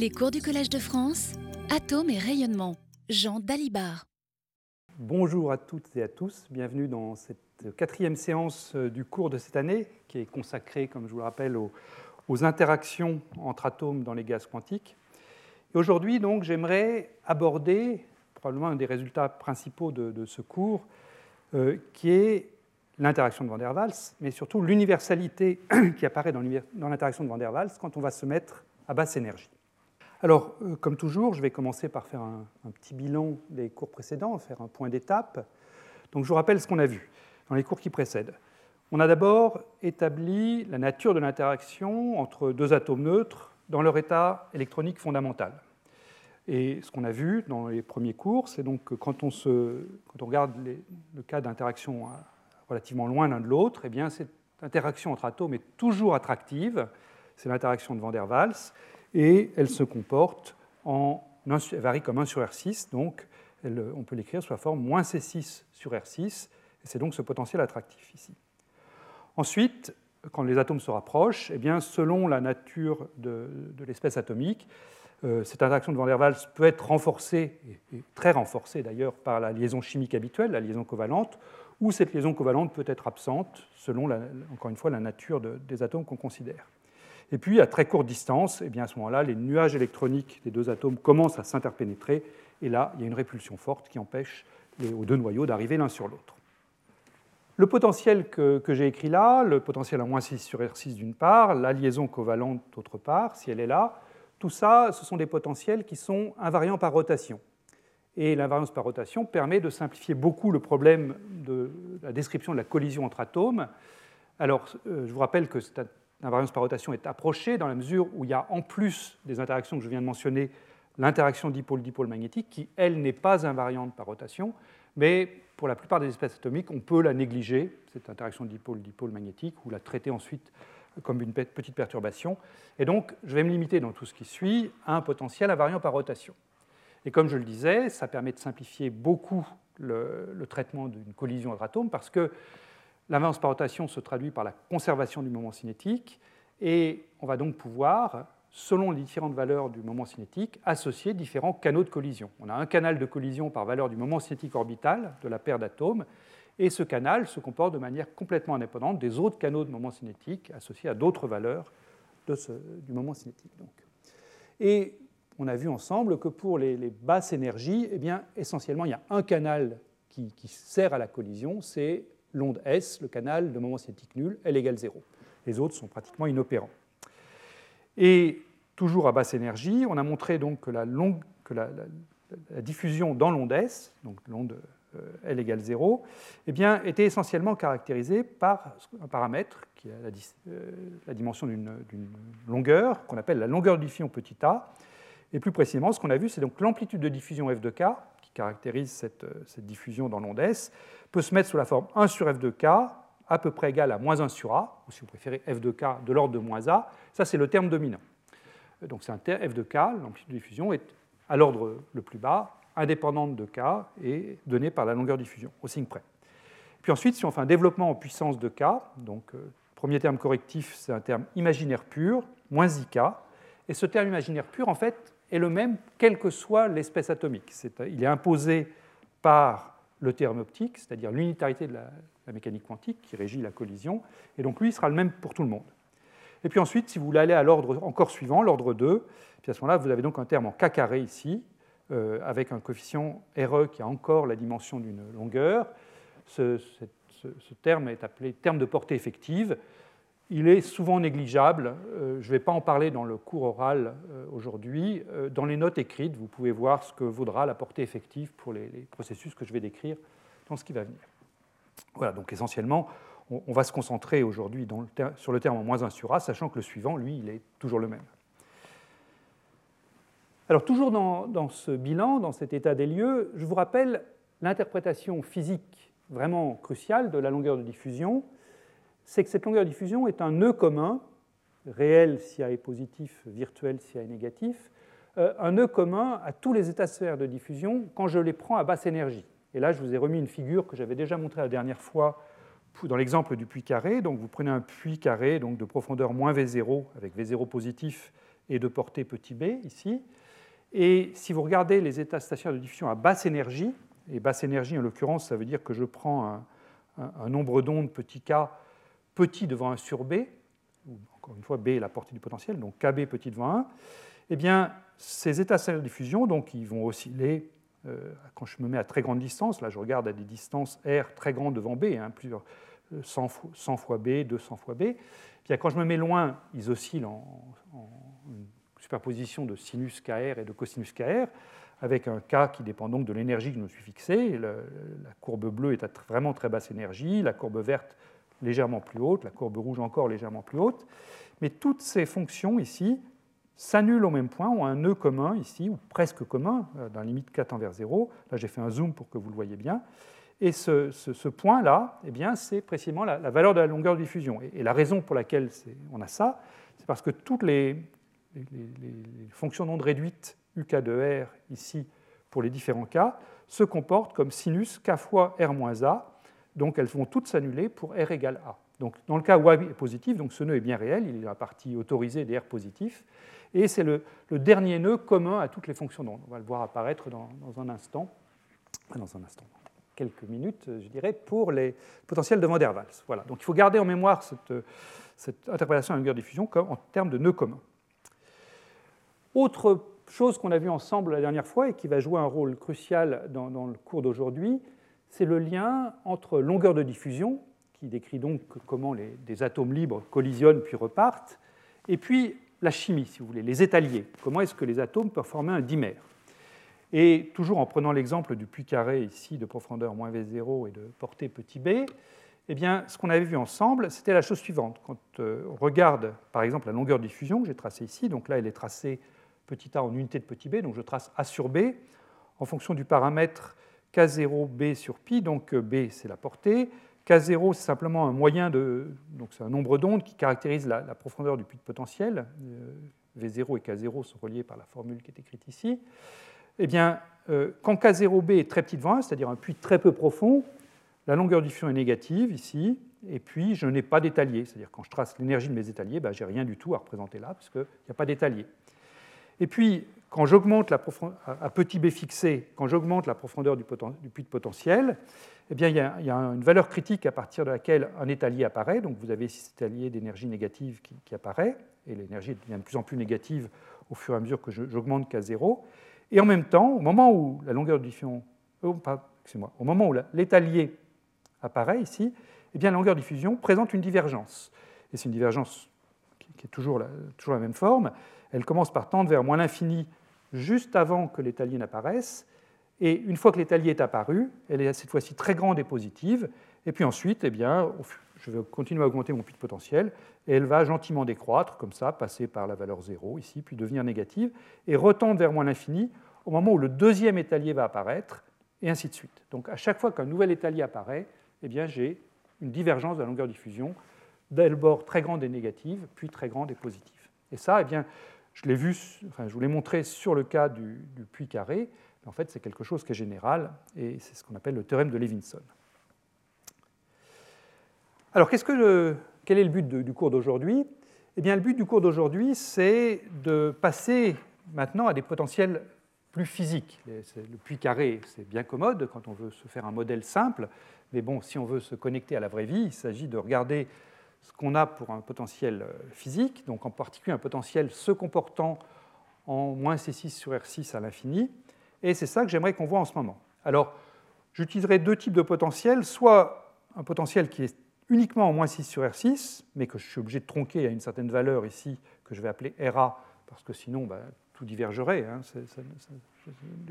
Les cours du Collège de France, Atomes et rayonnement. Jean Dalibard. Bonjour à toutes et à tous, bienvenue dans cette quatrième séance euh, du cours de cette année qui est consacrée, comme je vous le rappelle, aux, interactions entre atomes dans les gaz quantiques. Et aujourd'hui, donc, j'aimerais aborder probablement un des résultats principaux de, ce cours, euh, qui est l'interaction de Van der Waals, mais surtout l'universalité qui apparaît dans l'interaction de Van der Waals quand on va se mettre à basse énergie. Alors, euh, comme toujours, je vais commencer par faire un, petit bilan des cours précédents, faire un point d'étape. Donc, je vous rappelle ce qu'on a vu dans les cours qui précèdent. On a d'abord établi la nature de l'interaction entre deux atomes neutres dans leur état électronique fondamental. Et ce qu'on a vu dans les premiers cours, c'est donc que quand on, se, quand on regarde le cas d'interaction relativement loin l'un de l'autre, eh bien cette interaction entre atomes est toujours attractive. C'est l'interaction de Van der Waals et elle se comporte en. Elle varie comme 1 sur R6, donc on peut l'écrire sous la forme moins C6 sur R6, et c'est donc ce potentiel attractif ici. Ensuite, quand les atomes se rapprochent, eh bien, selon la nature de, l'espèce atomique, euh, cette interaction de Van der Waals peut être renforcée, et très renforcée d'ailleurs, par la liaison chimique habituelle, la liaison covalente, ou cette liaison covalente peut être absente selon, encore une fois, la nature des atomes qu'on considère. Et puis, à très courte distance, eh bien, à ce moment-là, les nuages électroniques des deux atomes commencent à s'interpénétrer, et là, il y a une répulsion forte qui empêche les, aux deux noyaux d'arriver l'un sur l'autre. Le potentiel que, j'ai écrit là, le potentiel à moins 6 sur R6 d'une part, la liaison covalente d'autre part, si elle est là, tout ça, ce sont des potentiels qui sont invariants par rotation. Et l'invariance par rotation permet de simplifier beaucoup le problème de la description de la collision entre atomes. Alors, euh, je vous rappelle que l'invariance par rotation est approchée dans la mesure où il y a en plus des interactions que je viens de mentionner, l'interaction dipôle-dipôle magnétique, qui, elle, n'est pas invariante par rotation, mais pour la plupart des espèces atomiques, on peut la négliger, cette interaction dipôle-dipôle magnétique, ou la traiter ensuite comme une petite perturbation. Et donc, je vais me limiter dans tout ce qui suit à un potentiel invariant par rotation. Et comme je le disais, ça permet de simplifier beaucoup le, traitement d'une collision entre atomes parce que l'invariance par rotation se traduit par la conservation du moment cinétique et on va donc pouvoir, selon les différentes valeurs du moment cinétique, associer différents canaux de collision. On a un canal de collision par valeur du moment cinétique orbital de la paire d'atomes et ce canal se comporte de manière complètement indépendante des autres canaux de moment cinétique associés à d'autres valeurs du moment cinétique. Donc. Et on a vu ensemble que pour les, basses énergies, eh bien, essentiellement, il y a un canal qui, sert à la collision, c'est l'onde S, le canal de moment cinétique nul, L égale 0. Les autres sont pratiquement inopérants. Et toujours à basse énergie, on a montré donc que la, diffusion dans l'onde S, donc l'onde euh, L égale 0, eh bien, était essentiellement caractérisée par un paramètre qui a la, euh, la dimension d'une longueur, qu'on appelle la longueur de diffusion petit a, et plus précisément, ce qu'on a vu, c'est donc l'amplitude de diffusion f de k, caractérise cette, euh, diffusion dans l'onde S, peut se mettre sous la forme 1 sur f de k, à peu près égal à moins 1 sur a, ou si vous préférez f de k de l'ordre de moins a. Ça, c'est le terme dominant. Donc c'est un terme f de k, l'amplitude de diffusion est à l'ordre le plus bas, indépendante de k et donnée par la longueur de diffusion, au signe près. Puis ensuite, si on fait un développement en puissance de k, donc euh, premier terme correctif, c'est un terme imaginaire pur, moins ik, et ce terme imaginaire pur, en fait, est le même quelle que soit l'espèce atomique. il est imposé par le terme optique, c'est-à-dire l'unitarité de la, mécanique quantique qui régit la collision, et donc lui sera le même pour tout le monde. Et puis ensuite, si vous voulez aller à l'ordre encore suivant, l'ordre 2, puis à ce moment-là, vous avez donc un terme en k carré ici, euh, avec un coefficient RE qui a encore la dimension d'une longueur. ce, terme est appelé terme de portée effective il est souvent négligeable. Euh, je ne vais pas en parler dans le cours oral euh, aujourd'hui. Euh, dans les notes écrites, vous pouvez voir ce que vaudra la portée effective pour les, processus que je vais décrire dans ce qui va venir. Voilà, donc essentiellement, on, va se concentrer aujourd'hui sur le terme en moins 1 sur A, sachant que le suivant, lui, il est toujours le même. Alors toujours dans, dans ce bilan, dans cet état des lieux, je vous rappelle l'interprétation physique vraiment cruciale de la longueur de diffusion c'est que cette longueur de diffusion est un nœud commun, réel si A est positif, virtuel si A est négatif, euh, un nœud commun à tous les états sphères de diffusion quand je les prends à basse énergie. Et là, je vous ai remis une figure que j'avais déjà montrée la dernière fois dans l'exemple du puits carré. Donc vous prenez un puits carré donc de profondeur moins V0 avec V0 positif et de portée petit b ici. Et si vous regardez les états stationnaires de diffusion à basse énergie, et basse énergie en l'occurrence, ça veut dire que je prends un, nombre d'ondes petit k petit devant 1 sur b, encore une fois b est la portée du potentiel, donc kb petit devant 1, eh bien ces états de diffusion, donc ils vont osciller euh, quand je me mets à très grande distance, là je regarde à des distances r très grandes devant b, hein, plusieurs 100 fois, 100 fois b, 200 fois b, puis quand je me mets loin, ils oscillent en, en superposition de sinus KR et de cosinus KR, avec un K qui dépend donc de l'énergie que je me suis fixée. la courbe bleue est à vraiment très basse énergie, la courbe verte légèrement plus haute, la courbe rouge encore légèrement plus haute. Mais toutes ces fonctions ici s'annulent au même point, ont un nœud commun ici, ou presque commun, euh, dans la limite 4 envers 0. Là, j'ai fait un zoom pour que vous le voyez bien. Et ce, point-là, eh c'est précisément la, valeur de la longueur de diffusion. Et, la raison pour laquelle on a ça, c'est parce que toutes les, fonctions d'onde réduites UK de R ici pour les différents cas se comportent comme sinus k fois R moins A. Donc elles vont toutes s'annuler pour R égale A. Donc dans le cas où A est positif, donc ce nœud est bien réel, il est la partie autorisée des R positifs, et c'est le, dernier nœud commun à toutes les fonctions d'onde. On va le voir apparaître dans, un instant, dans un instant, quelques minutes, je dirais, pour les potentiels de Van der Waals. Voilà. Donc il faut garder en mémoire cette, interprétation à longueur diffusion en termes de nœuds communs. Autre chose qu'on a vu ensemble la dernière fois et qui va jouer un rôle crucial dans, le cours d'aujourd'hui, c'est le lien entre longueur de diffusion, qui décrit donc comment des atomes libres collisionnent puis repartent, et puis la chimie, si vous voulez, les étaliers. Comment est-ce que les atomes peuvent former un dimère? Et toujours en prenant l'exemple du puits carré ici de profondeur moins v0 et de portée petit b, eh bien, ce qu'on avait vu ensemble, c'était la chose suivante. Quand euh, on regarde, par exemple, la longueur de diffusion que j'ai tracée ici, donc là, elle est tracée petit a en unité de petit b, donc je trace a sur b en fonction du paramètre k0b sur pi, donc euh, b c'est la portée, k0 c'est simplement un moyen de, donc c'est un nombre d'ondes qui caractérise la, profondeur du puits de potentiel, euh, v0 et k0 sont reliés par la formule qui est écrite ici. Eh bien, euh, quand k0b est très petit devant 1, c'est-à-dire un puits très peu profond, la longueur du diffusion est négative ici, et puis je n'ai pas d'étalier, c'est-à-dire quand je trace l'énergie de mes étaliers, ben, j'ai rien du tout à représenter là, parce qu'il n'y a pas d'étalier. Et puis, quand j'augmente la profondeur, à petit b fixé, quand j'augmente la profondeur du, puits de potentiel, eh bien, il, y a, une valeur critique à partir de laquelle un étalier apparaît. Donc vous avez cet étalier d'énergie négative qui, apparaît, et l'énergie devient de plus en plus négative au fur et à mesure que j'augmente qu'à zéro. Et en même temps, au moment où la longueur de diffusion, oh, au moment où l'étalier apparaît ici, eh bien, la longueur de diffusion présente une divergence. Et c'est une divergence qui, est toujours la même forme elle commence par tendre vers moins l'infini juste avant que l'étalier n'apparaisse. Et une fois que l'étalier est apparu, elle est cette fois-ci très grande et positive. Et puis ensuite, eh bien, je vais continuer à augmenter mon de potentiel et elle va gentiment décroître, comme ça, passer par la valeur 0 ici, puis devenir négative, et retendre vers moins l'infini au moment où le deuxième étalier va apparaître, et ainsi de suite. Donc à chaque fois qu'un nouvel étalier apparaît, eh bien, j'ai une divergence de la longueur diffusion, d'abord très grande et négative, puis très grande et positive. Et ça, eh bien, je l'ai vu, enfin, je vous l'ai montré sur le cas du, puits carré, mais en fait c'est quelque chose qui est général et c'est ce qu'on appelle le théorème de Levinson. Alors quel est le but du cours d'aujourd'hui? Eh bien le but du cours d'aujourd'hui c'est de passer maintenant à des potentiels plus physiques. Le puits carré c'est bien commode quand on veut se faire un modèle simple, mais bon si on veut se connecter à la vraie vie, il s'agit de regarder ce qu'on a pour un potentiel euh, physique, donc en particulier un potentiel se comportant en moins C6 sur R6 à l'infini, et c'est ça que j'aimerais qu'on voit en ce moment. Alors, j'utiliserai deux types de potentiels, soit un potentiel qui est uniquement en moins 6 sur R6, mais que je suis obligé de tronquer à une certaine valeur ici, que je vais appeler RA, parce que sinon bah, tout divergerait, hein,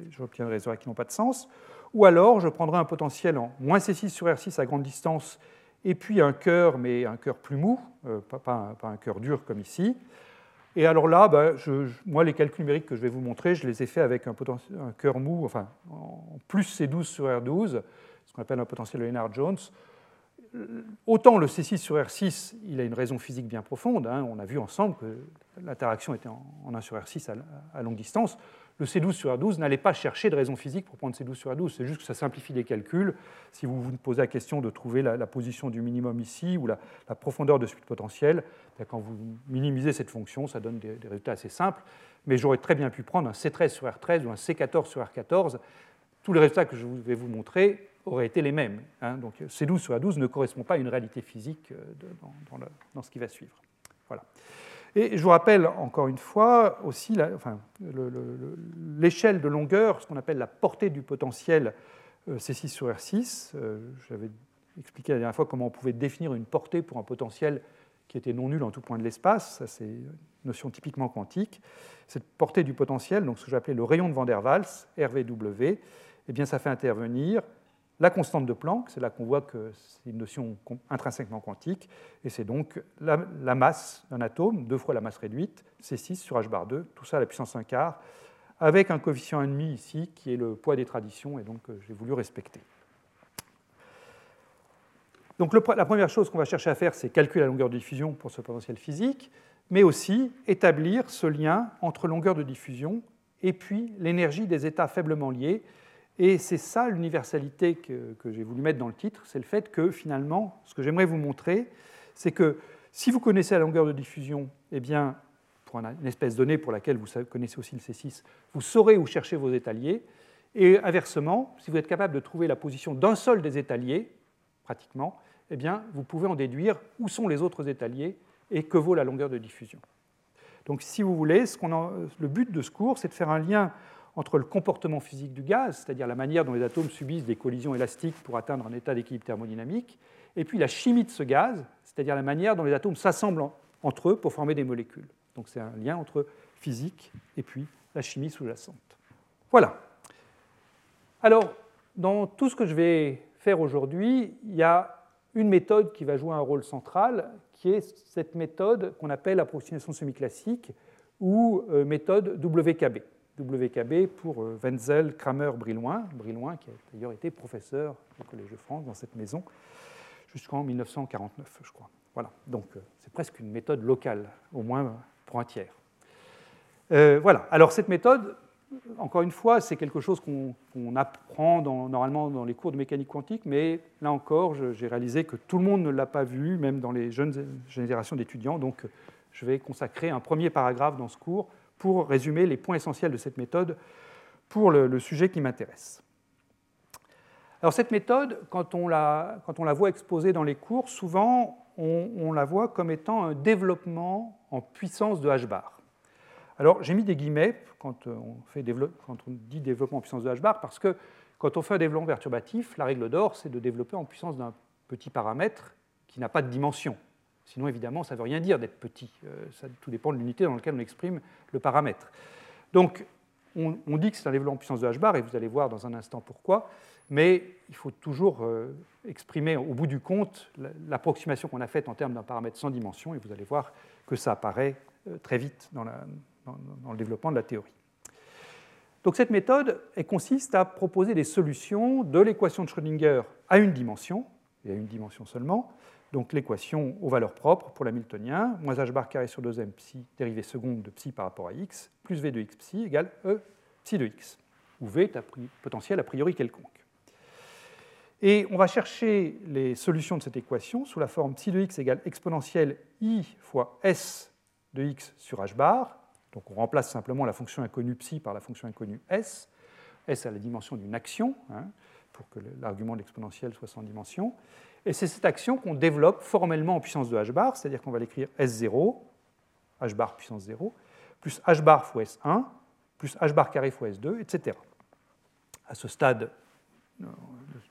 j'obtiendrai des résultats qui n'ont pas de sens, ou alors je prendrai un potentiel en moins C6 sur R6 à grande distance et puis un cœur, mais un cœur plus mou, euh, pas, un, cœur dur comme ici. Et alors là, bah, moi, les calculs numériques que je vais vous montrer, je les ai faits avec un, cœur mou, enfin, en plus C12 sur R12, ce qu'on appelle un potentiel Lennard-Jones. autant le C6 sur R6, il a une raison physique bien profonde. Hein. on a vu ensemble que l'interaction était en, 1 sur R6 à, longue distance. Le C12 sur R12 n'allait pas chercher de raison physique pour prendre C12 sur R12. C'est juste que ça simplifie les calculs. Si vous vous posez la question de trouver la, position du minimum ici ou la, profondeur de suite potentielle, ben, quand vous minimisez cette fonction, ça donne des, résultats assez simples. Mais j'aurais très bien pu prendre un C13 sur R13 ou un C14 sur R14. Tous les résultats que je vais vous montrer auraient été les mêmes. Hein. Donc C12 sur A12 ne correspond pas à une réalité physique euh, dans, ce qui va suivre. Voilà. Et je vous rappelle encore une fois aussi l'échelle de longueur, ce qu'on appelle la portée du potentiel euh, C6 sur R6. Euh, j'avais expliqué la dernière fois comment on pouvait définir une portée pour un potentiel qui était non nul en tout point de l'espace. Ça, c'est une notion typiquement quantique. Cette portée du potentiel, donc ce que j'appelais le rayon de Van der Waals, RVW, eh bien, ça fait intervenir la constante de Planck, c'est là qu'on voit que c'est une notion intrinsèquement quantique, et c'est donc la, masse d'un atome, deux fois la masse réduite, C6 sur h bar 2, tout ça à la puissance 1 quart, avec un coefficient 1,5 ici, qui est le poids des traditions, et donc euh, j'ai voulu respecter. Donc la première chose qu'on va chercher à faire, c'est calculer la longueur de diffusion pour ce potentiel physique, mais aussi établir ce lien entre longueur de diffusion et puis l'énergie des états faiblement liés, et c'est ça l'universalité que, j'ai voulu mettre dans le titre, c'est le fait que finalement, ce que j'aimerais vous montrer, c'est que si vous connaissez la longueur de diffusion, eh bien, pour une espèce donnée pour laquelle vous connaissez aussi le C6, vous saurez où chercher vos étaliers. Et inversement, si vous êtes capable de trouver la position d'un seul des étaliers, pratiquement, eh bien, vous pouvez en déduire où sont les autres étaliers et que vaut la longueur de diffusion. Donc, si vous voulez, le but de ce cours, c'est de faire un lien entre le comportement physique du gaz, c'est-à-dire la manière dont les atomes subissent des collisions élastiques pour atteindre un état d'équilibre thermodynamique, et puis la chimie de ce gaz, c'est-à-dire la manière dont les atomes s'assemblent entre eux pour former des molécules. Donc c'est un lien entre physique et puis la chimie sous-jacente. Voilà. Alors, dans tout ce que je vais faire aujourd'hui, il y a une méthode qui va jouer un rôle central, qui est cette méthode qu'on appelle approximation semi-classique ou euh, méthode WKB. WKB pour euh, Wenzel, Kramer, Brillouin, Brillouin qui a d'ailleurs été professeur au Collège de France dans cette maison jusqu'en 1949, je crois. Voilà, donc euh, c'est presque une méthode locale, au moins pour un tiers. Euh, voilà, alors cette méthode, encore une fois, c'est quelque chose qu'on apprend normalement dans les cours de mécanique quantique, mais là encore, j'ai réalisé que tout le monde ne l'a pas vu, même dans les jeunes générations d'étudiants, donc je vais consacrer un premier paragraphe dans ce cours pour résumer les points essentiels de cette méthode pour le, sujet qui m'intéresse. Alors cette méthode, quand on, la, voit exposée dans les cours, souvent on, la voit comme étant un développement en puissance de h bar. Alors j'ai mis des guillemets quand on, quand on dit développement en puissance de h bar parce que quand on fait un développement perturbatif, la règle d'or c'est de développer en puissance d'un petit paramètre qui n'a pas de dimension. Sinon, évidemment, ça ne veut rien dire d'être petit. Euh, ça, tout dépend de l'unité dans laquelle on exprime le paramètre. Donc, on, dit que c'est un développement en puissance de h bar, et vous allez voir dans un instant pourquoi, mais il faut toujours euh, exprimer au bout du compte l'approximation qu'on a faite en termes d'un paramètre sans dimension, et vous allez voir que ça apparaît euh, très vite dans, dans, le développement de la théorie. Donc cette méthode elle consiste à proposer des solutions de l'équation de Schrödinger à une dimension, et à une dimension seulement, donc l'équation aux valeurs propres pour l'hamiltonien, moins h bar carré sur 2m psi dérivée seconde de psi par rapport à x, plus v de x psi égale e psi de x, où v est un potentiel a priori quelconque. Et on va chercher les solutions de cette équation sous la forme psi de x égale exponentielle i fois s de x sur h bar. Donc on remplace simplement la fonction inconnue psi par la fonction inconnue s. s a la dimension d'une action, hein, pour que l'argument de l'exponentielle soit sans dimension. Et c'est cette action qu'on développe formellement en puissance de h bar, c'est-à-dire qu'on va l'écrire S0, h bar puissance 0, plus h bar fois S1, plus h bar carré fois S2, etc. À ce stade, le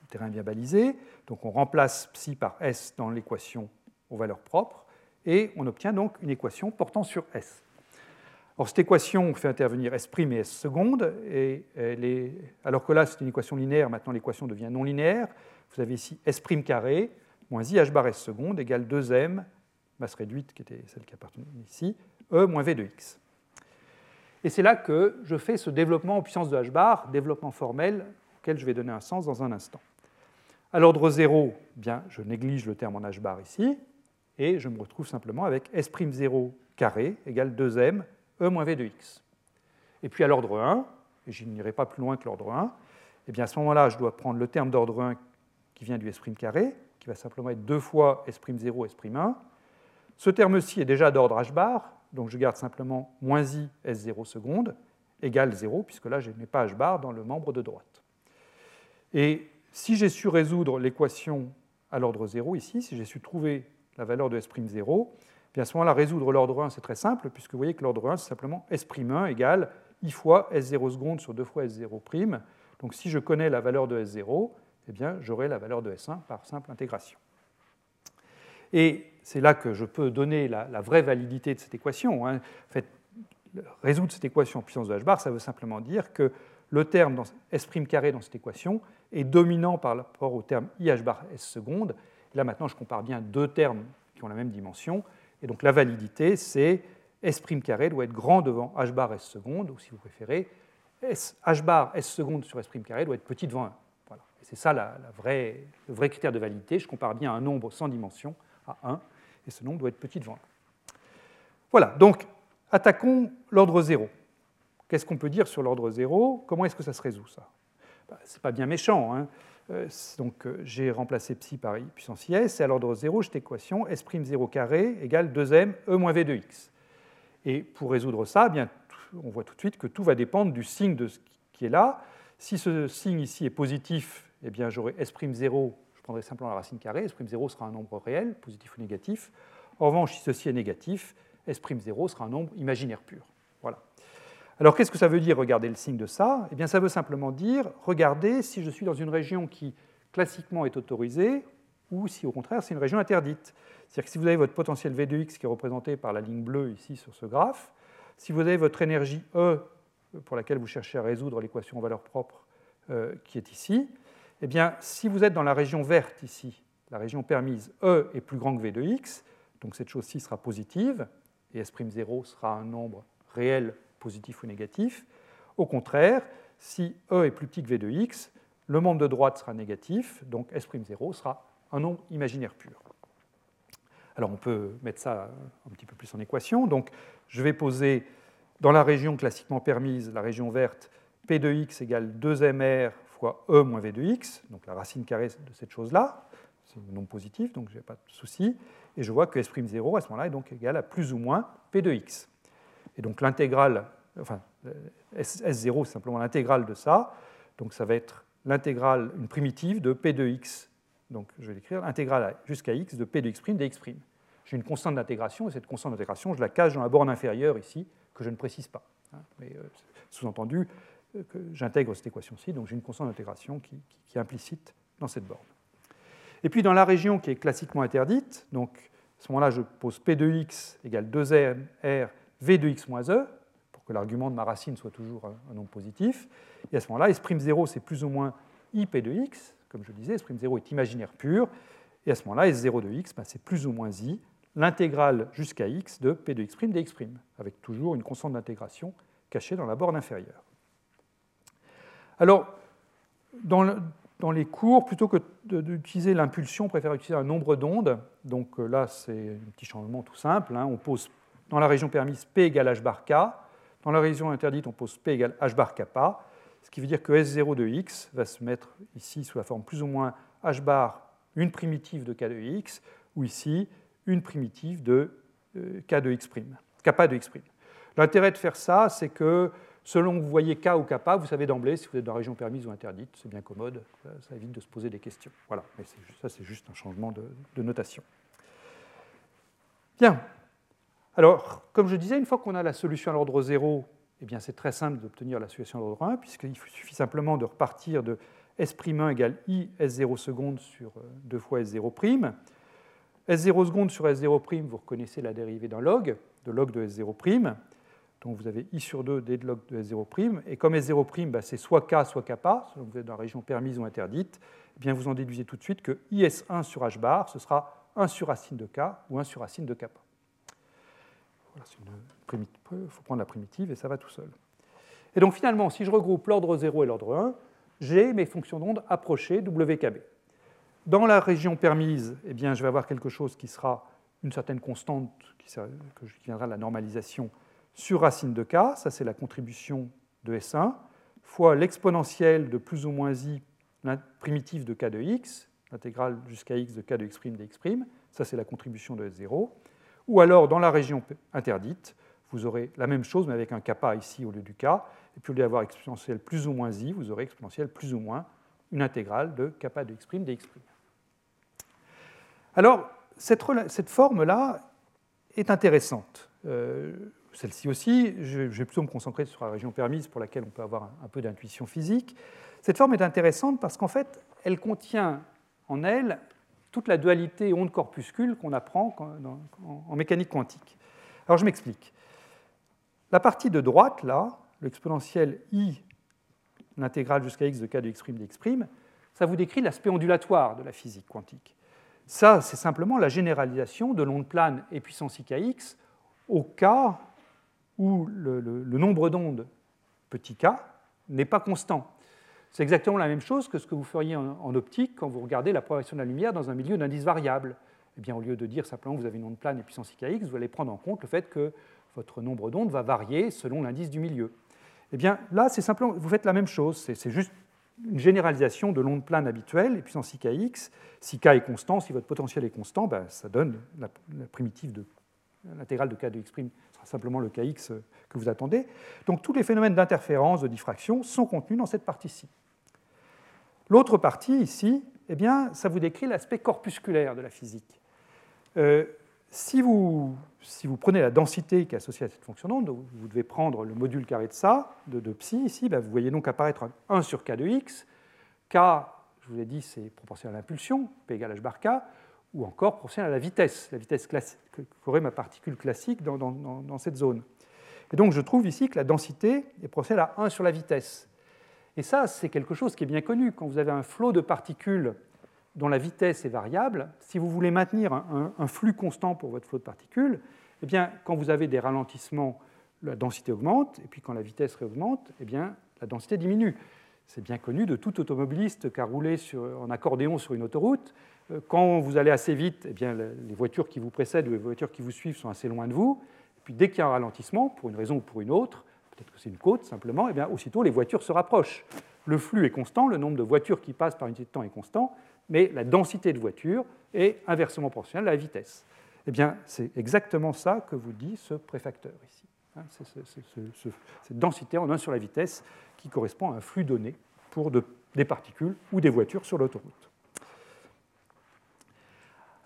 terrain est bien balisé, donc on remplace psi par S dans l'équation aux valeurs propres, et on obtient donc une équation portant sur S. Or, cette équation fait intervenir S' et S seconde, et alors que là c'est une équation linéaire, maintenant l'équation devient non linéaire, vous avez ici S' carré moins I h bar S seconde égale 2m, masse réduite qui était celle qui appartenait ici, E moins V de x. Et c'est là que je fais ce développement en puissance de h bar, développement formel auquel je vais donner un sens dans un instant. À l'ordre 0, eh bien, je néglige le terme en h bar ici, et je me retrouve simplement avec S'0 carré égale 2m e moins v de x. Et puis à l'ordre 1, et je n'irai pas plus loin que l'ordre 1, et bien à ce moment-là, je dois prendre le terme d'ordre 1 qui vient du S' carré, qui va simplement être 2 fois S'0, S'1. Ce terme-ci est déjà d'ordre h bar, donc je garde simplement moins i S0 seconde égale 0, puisque là, je n'ai pas h bar dans le membre de droite. Et si j'ai su résoudre l'équation à l'ordre 0 ici, si j'ai su trouver la valeur de S'0, bien à ce moment-là, résoudre l'ordre 1, c'est très simple, puisque vous voyez que l'ordre 1, c'est simplement S'1 égale i fois S0 seconde sur 2 fois S0'. Donc si je connais la valeur de S0, eh bien, j'aurai la valeur de S1 par simple intégration. Et c'est là que je peux donner la, vraie validité de cette équation. Hein. Résoudre cette équation en puissance de h bar, ça veut simplement dire que le terme dans S' carré dans cette équation est dominant par rapport au terme IH bar S seconde. Là maintenant, je compare bien deux termes qui ont la même dimension. Et donc la validité, c'est S' carré doit être grand devant H bar S seconde, ou si vous préférez, H bar S seconde sur S' carré doit être petit devant 1. C'est ça la, le vrai critère de validité. Je compare bien un nombre sans dimension à 1, et ce nombre doit être petit devant 1. Voilà, donc attaquons l'ordre 0. Qu'est-ce qu'on peut dire sur l'ordre 0 Comment est-ce que ça se résout, ça? Bah, Ce n'est pas bien méchant. Hein. Euh, donc euh, j'ai remplacé psi par i puissance is, et à l'ordre 0, j'ai équation s'0 carré égale 2m e moins v de x. Et pour résoudre ça, eh bien, on voit tout de suite que tout va dépendre du signe de ce qui est là. Si ce signe ici est positif, eh bien j'aurai s'0, je prendrai simplement la racine carrée, s'0 sera un nombre réel, positif ou négatif. En revanche, si ceci est négatif, s'0 sera un nombre imaginaire pur. Voilà. Alors qu'est-ce que ça veut dire regarder le signe de ça? Eh bien ça veut simplement dire regarder si je suis dans une région qui classiquement est autorisée ou si au contraire c'est une région interdite. C'est-à-dire que si vous avez votre potentiel V de x qui est représenté par la ligne bleue ici sur ce graphe, si vous avez votre énergie E pour laquelle vous cherchez à résoudre l'équation valeur propre euh, qui est ici, eh bien si vous êtes dans la région verte ici, la région permise E est plus grand que V de x, donc cette chose-ci sera positive, et S'0 sera un nombre réel positif ou négatif. Au contraire, si E est plus petit que V de x, le membre de droite sera négatif, donc S'0 sera un nombre imaginaire pur. Alors on peut mettre ça un petit peu plus en équation. Donc je vais poser dans la région classiquement permise, la région verte, P de x égale 2mr E moins V de x, donc la racine carrée de cette chose-là, c'est un nombre positif, donc je n'ai pas de souci. Et je vois que S'0 à ce moment-là est donc égal à plus ou moins P de x. Et donc l'intégrale, enfin, S0, c'est simplement l'intégrale de ça. Donc ça va être l'intégrale, une primitive de P de x. Donc je vais l'écrire, l'intégrale jusqu'à x de P de x' dx'. J'ai une constante d'intégration, et cette constante d'intégration, je la cache dans la borne inférieure ici, que je ne précise pas. Hein. Mais euh, sous-entendu, euh, j'intègre cette équation-ci, donc j'ai une constante d'intégration qui, qui, est implicite dans cette borne. Et puis dans la région qui est classiquement interdite, donc à ce moment-là, je pose P de x égale 2R v de x moins e, pour que l'argument de ma racine soit toujours un, nombre positif. Et à ce moment-là, S'0, c'est plus ou moins ip de x, comme je disais, S'0 est imaginaire pur. Et à ce moment-là, S0 de x, ben, c'est plus ou moins i, l'intégrale jusqu'à x de p de x' dx', avec toujours une constante d'intégration cachée dans la borne inférieure. Alors, dans, les cours, plutôt que d'utiliser l'impulsion, on préfère utiliser un nombre d'ondes. Donc euh, là, c'est un petit changement tout simple. Hein. On pose dans la région permise, P égale H bar K. Dans la région interdite, on pose P égale H bar kappa. Ce qui veut dire que S0 de x va se mettre ici sous la forme plus ou moins H bar, une primitive de K de x, ou ici une primitive de euh, K de x', kappa de x'. L'intérêt de faire ça, c'est que selon que vous voyez K ou kappa, vous savez d'emblée si vous êtes dans la région permise ou interdite. C'est bien commode, ça évite de se poser des questions. Voilà, mais ça c'est juste un changement de, notation. Bien, alors, comme je disais, une fois qu'on a la solution à l'ordre 0, eh c'est très simple d'obtenir la solution à l'ordre 1, puisqu'il suffit simplement de repartir de S'1 égale I S0 seconde sur 2 euh, fois S0'. S0 seconde sur S0', vous reconnaissez la dérivée d'un log, de log de S0'. Donc vous avez I sur 2 d de log de S0'. Et comme S0', bah, c'est soit K, soit kappa, que vous êtes dans la région permise ou interdite, eh bien vous en déduisez tout de suite que IS1 sur H bar, ce sera 1 sur racine de K ou 1 sur racine de kappa. Il faut prendre la primitive et ça va tout seul. Et donc finalement, si je regroupe l'ordre 0 et l'ordre 1, j'ai mes fonctions d'onde approchées WKB. dans la région permise, eh bien, je vais avoir quelque chose qui sera une certaine constante qui, viendra de la normalisation sur racine de k, ça c'est la contribution de S1, fois l'exponentielle de plus ou moins i primitive de k de x, l'intégrale jusqu'à x de k de x' dx', ça c'est la contribution de S0, ou alors dans la région interdite, vous aurez la même chose mais avec un kappa ici au lieu du k, et puis au lieu d'avoir exponentielle plus ou moins i, vous aurez exponentielle plus ou moins une intégrale de kappa de x' dx'. Alors, cette, forme-là est intéressante. Euh, celle-ci aussi, je, vais plutôt me concentrer sur la région permise pour laquelle on peut avoir un, peu d'intuition physique. Cette forme est intéressante parce qu'en fait, elle contient en elle toute la dualité onde-corpuscule qu'on apprend en, mécanique quantique. Alors je m'explique. La partie de droite, là, l'exponentielle i, l'intégrale jusqu'à x de k de x' dx', ça vous décrit l'aspect ondulatoire de la physique quantique. Ça, c'est simplement la généralisation de l'onde plane et puissance ikx au cas où le, nombre d'ondes petit k n'est pas constant. C'est exactement la même chose que ce que vous feriez en, optique quand vous regardez la progression de la lumière dans un milieu d'indice variable. Eh bien, au lieu de dire simplement que vous avez une onde plane et puissance ikx, vous allez prendre en compte le fait que votre nombre d'ondes va varier selon l'indice du milieu. Eh bien, là, c'est simplement, vous faites la même chose. C'est juste une généralisation de l'onde plane habituelle, et puissance ikx. Si k est constant, si votre potentiel est constant, ben, ça donne la, primitive de l'intégrale de k de x' sera simplement le kx que vous attendez. Donc tous les phénomènes d'interférence, de diffraction sont contenus dans cette partie-ci. L'autre partie ici, eh bien, ça vous décrit l'aspect corpusculaire de la physique. Euh, si vous, si vous, prenez la densité qui est associée à cette fonction d'onde, vous devez prendre le module carré de ça, de, de psi ici, ben, vous voyez donc apparaître 1 sur k de x. k, je vous ai dit, c'est proportionnel à l'impulsion, p égale h bar k, ou encore proportionnel à la vitesse, la vitesse qu'aurait ma particule classique dans, cette zone. Et donc je trouve ici que la densité est proportionnelle à 1 sur la vitesse. Et ça, c'est quelque chose qui est bien connu. Quand vous avez un flot de particules dont la vitesse est variable, si vous voulez maintenir un, flux constant pour votre flot de particules, eh bien, quand vous avez des ralentissements, la densité augmente, et puis quand la vitesse réaugmente, eh bien, la densité diminue. C'est bien connu de tout automobiliste qui a roulé sur, en accordéon sur une autoroute. Euh, quand vous allez assez vite, eh bien, les voitures qui vous précèdent ou les voitures qui vous suivent sont assez loin de vous. Puis dès qu'il y a un ralentissement, pour une raison ou pour une autre, peut-être que c'est une côte simplement, eh bien, aussitôt les voitures se rapprochent. Le flux est constant, le nombre de voitures qui passent par unité de temps est constant, mais la densité de voiture est inversement proportionnelle à la vitesse. Eh bien, c'est exactement ça que vous dit ce préfacteur ici. Hein, c'est cette densité en 1 sur la vitesse qui correspond à un flux donné pour des particules ou des voitures sur l'autoroute.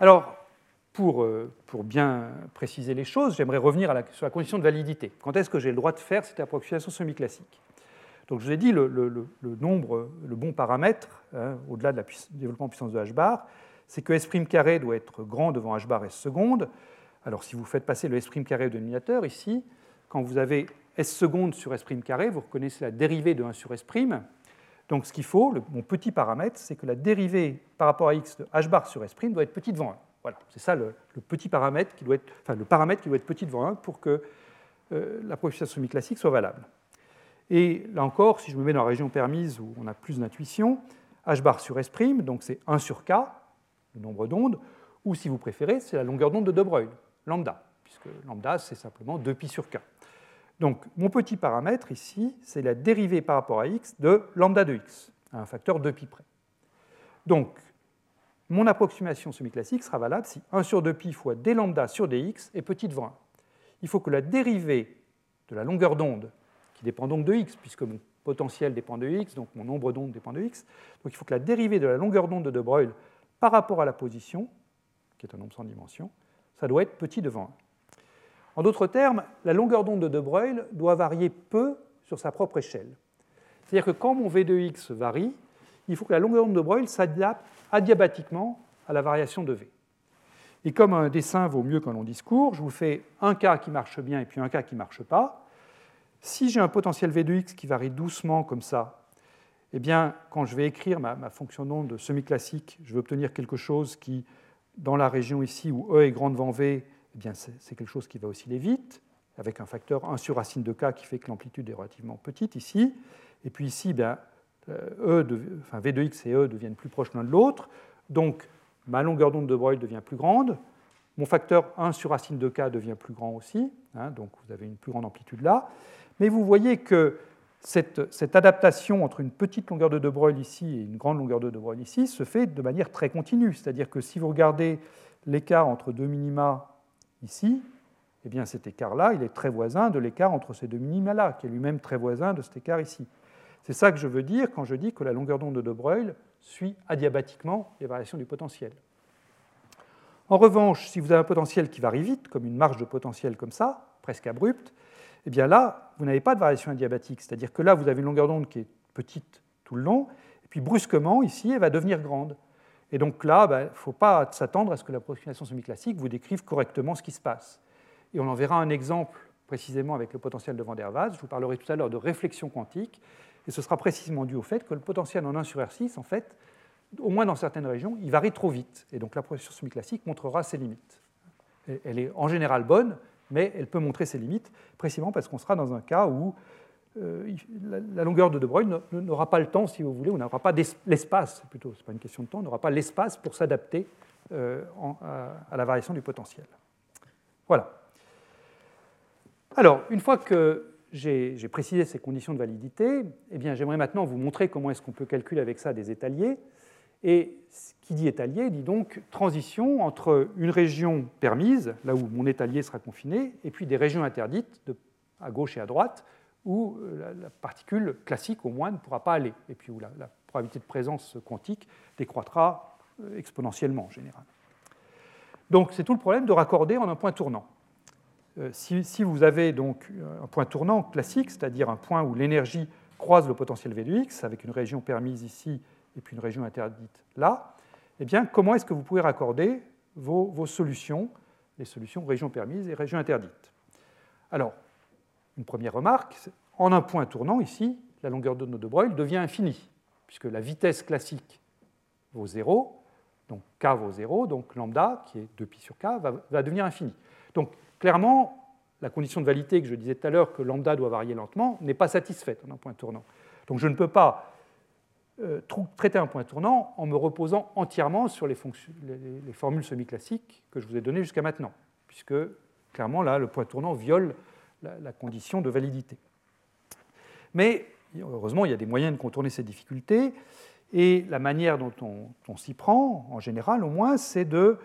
Alors, pour, euh, pour, bien préciser les choses, j'aimerais revenir sur la condition de validité. Quand est-ce que j'ai le droit de faire cette approximation semi-classique? Donc je vous ai dit, le, nombre, le bon paramètre, hein, au-delà de la développement en puissance de h bar, c'est que S' carré doit être grand devant h bar S. Alors si vous faites passer le S' carré au dénominateur, ici, quand vous avez S seconde sur S' carré, vous reconnaissez la dérivée de 1 sur S'. Donc ce qu'il faut, mon petit paramètre, c'est que la dérivée par rapport à x de h bar sur S' doit être petit devant 1. Voilà, c'est ça le, petit paramètre qui doit être, enfin le paramètre qui doit être petit devant 1 pour que euh, la proposition semi-classique soit valable. Et là encore, si je me mets dans la région permise où on a plus d'intuition, h bar sur S', donc c'est 1 sur k, le nombre d'ondes, ou si vous préférez, c'est la longueur d'onde de De Broglie, lambda, puisque lambda, c'est simplement 2pi sur k. Donc mon petit paramètre ici, c'est la dérivée par rapport à x de lambda de x, à un facteur 2pi près. Donc mon approximation semi-classique sera valable si 1 sur 2pi fois d lambda sur dx est petit devant 1. Il faut que la dérivée de la longueur d'onde dépend donc de x, puisque mon potentiel dépend de x, donc mon nombre d'ondes dépend de x. Donc il faut que la dérivée de la longueur d'onde de De par rapport à la position, qui est un nombre sans dimension, ça doit être petit devant 1. En d'autres termes, la longueur d'onde de De Broglie doit varier peu sur sa propre échelle. C'est-à-dire que quand mon V de x varie, il faut que la longueur d'onde de Broglie s'adapte adiabatiquement à la variation de V. Et comme un dessin vaut mieux qu'un long discours, je vous fais un cas qui marche bien et puis un cas qui ne marche pas. Si j'ai un potentiel V de x qui varie doucement comme ça, eh bien, quand je vais écrire ma, fonction d'onde semi-classique, je vais obtenir quelque chose qui, dans la région ici où E est grand devant V, eh bien, c'est quelque chose qui va osciller vite, avec un facteur 1 sur racine de k qui fait que l'amplitude est relativement petite ici. Et puis ici, bien, euh, e V de x et E deviennent plus proches l'un de l'autre. Donc, ma longueur d'onde de Broglie devient plus grande, mon facteur 1 sur racine de k devient plus grand aussi, hein, donc vous avez une plus grande amplitude là. Mais vous voyez que cette, adaptation entre une petite longueur de De Broglie ici et une grande longueur de De Broglie ici se fait de manière très continue. C'est-à-dire que si vous regardez l'écart entre deux minima ici, eh bien cet écart-là, il est très voisin de l'écart entre ces deux minima-là, qui est lui-même très voisin de cet écart ici. C'est ça que je veux dire quand je dis que la longueur d'onde de De Broglie suit adiabatiquement les variations du potentiel. En revanche, si vous avez un potentiel qui varie vite, comme une marge de potentiel comme ça, presque abrupte, eh bien là, vous n'avez pas de variation adiabatique. C'est-à-dire que là, vous avez une longueur d'onde qui est petite tout le long, et puis brusquement, ici, elle va devenir grande. Et donc là, il ben, ne faut pas s'attendre à ce que l'approximation semi-classique vous décrive correctement ce qui se passe. Et on en verra un exemple précisément avec le potentiel de Van der Waals. Je vous parlerai tout à l'heure de réflexion quantique, et ce sera précisément dû au fait que le potentiel en 1 sur R6, en fait, au moins dans certaines régions, il varie trop vite. Et donc la procession semi-classique montrera ses limites. Elle est en général bonne, mais elle peut montrer ses limites, précisément parce qu'on sera dans un cas où la, longueur de De Broglie n'aura pas le temps, si vous voulez, on n'aura pas l'espace, plutôt, ce n'est pas une question de temps, n'aura pas l'espace pour s'adapter euh, à, la variation du potentiel. Voilà. Alors, une fois que j'ai précisé ces conditions de validité, eh j'aimerais maintenant vous montrer comment est-ce qu'on peut calculer avec ça des étaliers. Et ce qui dit étalier dit donc transition entre une région permise, là où mon étalier sera confiné, et puis des régions interdites, à gauche et à droite, où euh, la, particule classique au moins ne pourra pas aller, et puis où la, probabilité de présence quantique décroîtra euh, exponentiellement en général. Donc c'est tout le problème de raccorder en un point tournant. Euh, si, vous avez donc un point tournant classique, c'est-à-dire un point où l'énergie croise le potentiel V de x, avec une région permise ici et puis une région interdite là, eh bien, comment est-ce que vous pouvez raccorder vos, solutions, les solutions région permise et région interdite? Alors, une première remarque, en un point tournant ici, la longueur d'onde de Broglie devient infinie, puisque la vitesse classique vaut 0, donc k vaut 0, donc lambda, qui est 2pi sur k, va, devenir infini. Donc, clairement, la condition de validité que je disais tout à l'heure, que lambda doit varier lentement, n'est pas satisfaite en un point tournant. Donc je ne peux pas euh, traiter un point tournant en me reposant entièrement sur les, formules semi-classiques que je vous ai données jusqu'à maintenant, puisque clairement là, le point tournant viole la, condition de validité. Mais heureusement, il y a des moyens de contourner ces difficultés, et la manière dont on, s'y prend, en général au moins, c'est de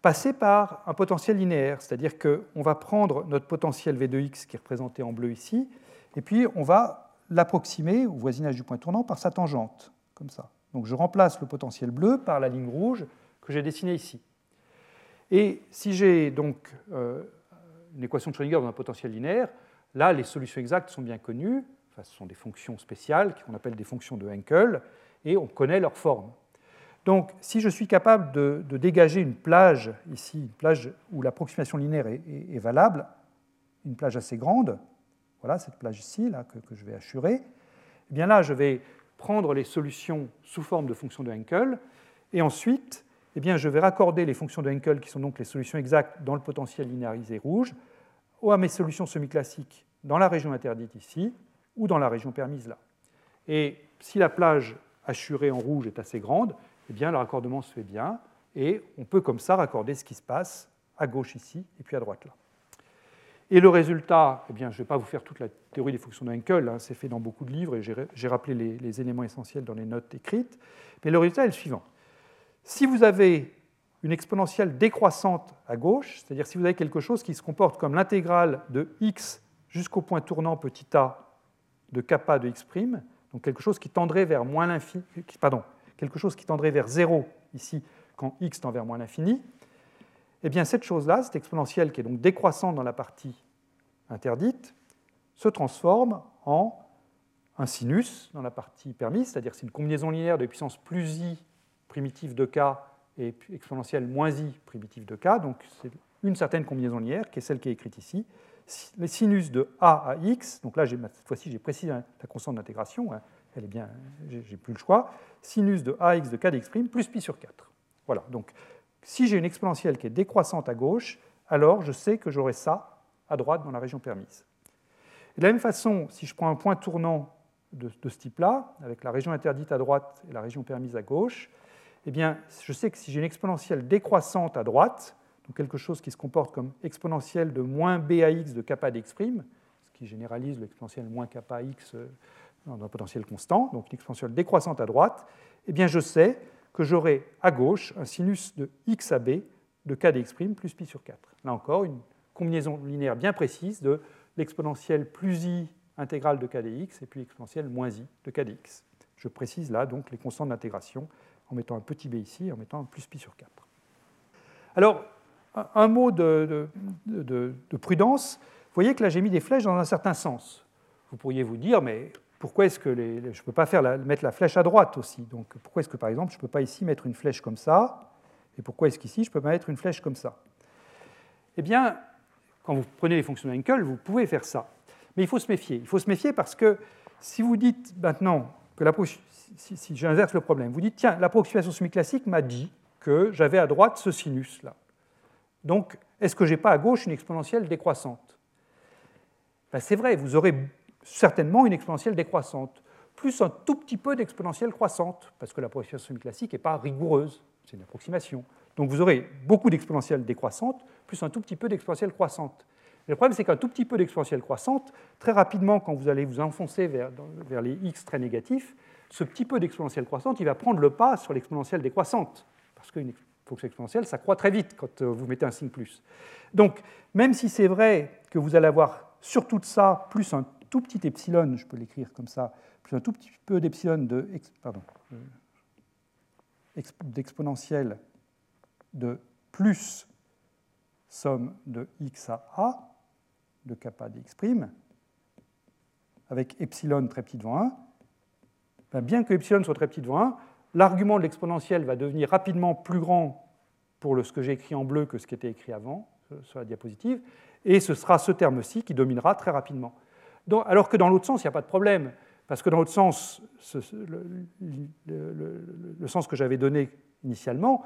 passer par un potentiel linéaire, c'est-à-dire qu'on va prendre notre potentiel V de x qui est représenté en bleu ici, et puis on va l'approximer au voisinage du point tournant par sa tangente, comme ça. Donc je remplace le potentiel bleu par la ligne rouge que j'ai dessinée ici. Et si j'ai donc euh, une équation de Schrödinger dans un potentiel linéaire, là les solutions exactes sont bien connues, ce sont des fonctions spéciales qu'on appelle des fonctions de Henkel, et on connaît leur forme. Donc si je suis capable de, dégager une plage ici, une plage où l'approximation linéaire est valable, une plage assez grande, voilà cette plage ici là, que, je vais assurer, eh bien là, je vais prendre les solutions sous forme de fonctions de Henkel, et ensuite, eh bien, je vais raccorder les fonctions de Henkel, qui sont donc les solutions exactes dans le potentiel linéarisé rouge, à mes solutions semi-classiques dans la région interdite ici, ou dans la région permise là. Et si la plage assurée en rouge est assez grande, eh bien, le raccordement se fait bien, et on peut comme ça raccorder ce qui se passe à gauche ici, et puis à droite là. Et le résultat, eh bien, je ne vais pas vous faire toute la théorie des fonctions de Henkel, hein, c'est fait dans beaucoup de livres et j'ai rappelé les, éléments essentiels dans les notes écrites, mais le résultat est le suivant. Si vous avez une exponentielle décroissante à gauche, c'est-à-dire si vous avez quelque chose qui se comporte comme l'intégrale de x jusqu'au point tournant petit a de kappa de x', donc quelque chose qui tendrait vers moins l'infini, quelque chose qui tendrait vers 0 ici quand x tend vers moins l'infini, eh bien cette chose-là, cette exponentielle qui est donc décroissante dans la partie interdite, se transforme en un sinus dans la partie permise, c'est-à-dire c'est une combinaison linéaire de puissance plus i primitive de k et exponentielle moins i primitive de k, donc c'est une certaine combinaison linéaire qui est celle qui est écrite ici. Les sinus de a à x, donc là cette fois-ci j'ai précisé la constante d'intégration, hein, elle est bien, j'ai plus le choix, sinus de ax de k dx' plus pi sur 4. Voilà, donc si j'ai une exponentielle qui est décroissante à gauche, alors je sais que j'aurai ça à droite dans la région permise. de la même façon, si je prends un point tournant de, ce type-là, avec la région interdite à droite et la région permise à gauche, eh bien, je sais que si j'ai une exponentielle décroissante à droite, donc quelque chose qui se comporte comme exponentielle de moins bax de kappa dx', ce qui généralise l'exponentielle moins kappa x euh, dans un potentiel constant, donc une exponentielle décroissante à droite, eh bien, je sais que j'aurai à gauche un sinus de x à b de k dx' plus pi sur 4. Là encore, une combinaison linéaire bien précise de l'exponentielle plus i intégrale de k dx et puis l'exponentielle moins i de k dx. Je précise là donc les constantes d'intégration en mettant un petit b ici et en mettant un plus pi sur 4. Alors, un mot de, prudence. Vous voyez que là, j'ai mis des flèches dans un certain sens. Vous pourriez vous dire, mais pourquoi est-ce que je ne peux pas mettre la flèche à droite aussi? Donc, pourquoi est-ce que, par exemple, je ne peux pas ici mettre une flèche comme ça? Et pourquoi est-ce qu'ici, je peux pas mettre une flèche comme ça? Eh bien, quand vous prenez les fonctions d'Henkel, vous pouvez faire ça. Mais il faut se méfier. Il faut se méfier parce que si vous dites maintenant que la, si, j'inverse le problème, vous dites, tiens, l'approximation semi-classique m'a dit que j'avais à droite ce sinus-là. Donc, est-ce que je n'ai pas à gauche une exponentielle décroissante? Ben, C'est vrai, vous aurez certainement une exponentielle décroissante, plus un tout petit peu d'exponentielle croissante, parce que l'approximation semi-classique n'est pas rigoureuse, c'est une approximation. Donc vous aurez beaucoup d'exponentielles décroissantes, plus un tout petit peu d'exponentielle croissante. Le problème, c'est qu'un tout petit peu d'exponentielle croissante, très rapidement, quand vous allez vous enfoncer vers les x très négatifs, ce petit peu d'exponentielle croissante, il va prendre le pas sur l'exponentielle décroissante, parce qu'une fonction exponentielle, ça croît très vite quand euh, vous mettez un signe plus. Donc, même si c'est vrai que vous allez avoir sur tout ça, plus un tout petit epsilon, je peux l'écrire comme ça, plus un tout petit peu d'epsilon de, euh, d'exponentielle de plus somme de x à a, de kappa dx', avec epsilon très petit devant 1, ben, bien que epsilon soit très petit devant 1, l'argument de l'exponentielle va devenir rapidement plus grand pour ce que j'ai écrit en bleu que ce qui était écrit avant euh, sur la diapositive, et ce sera ce terme-ci qui dominera très rapidement. alors que dans l'autre sens, il n'y a pas de problème, parce que dans l'autre sens, le, sens que j'avais donné initialement,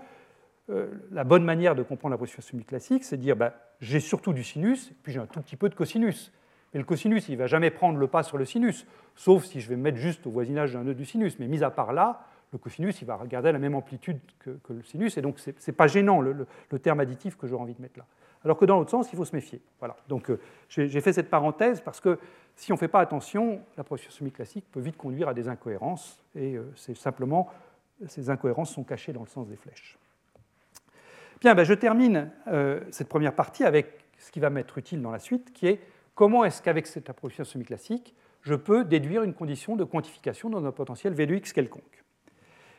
euh, la bonne manière de comprendre la position semi-classique, c'est de dire ben, j'ai surtout du sinus, puis j'ai un tout petit peu de cosinus. Mais le cosinus, il ne va jamais prendre le pas sur le sinus, sauf si je vais me mettre juste au voisinage d'un nœud du sinus. Mais mis à part là, le cosinus, il va regarder la même amplitude que, le sinus, et donc ce n'est pas gênant le, terme additif que j'aurais envie de mettre là. Alors que dans l'autre sens, il faut se méfier. Voilà. Donc euh, j'ai fait cette parenthèse parce que si on ne fait pas attention, la semi-classique peut vite conduire à des incohérences, et euh, c'est simplement ces incohérences sont cachées dans le sens des flèches. Bien, ben, je termine euh, cette première partie avec ce qui va m'être utile dans la suite, qui est comment est-ce qu'avec cette approximation semi-classique, je peux déduire une condition de quantification dans un potentiel V de x quelconque?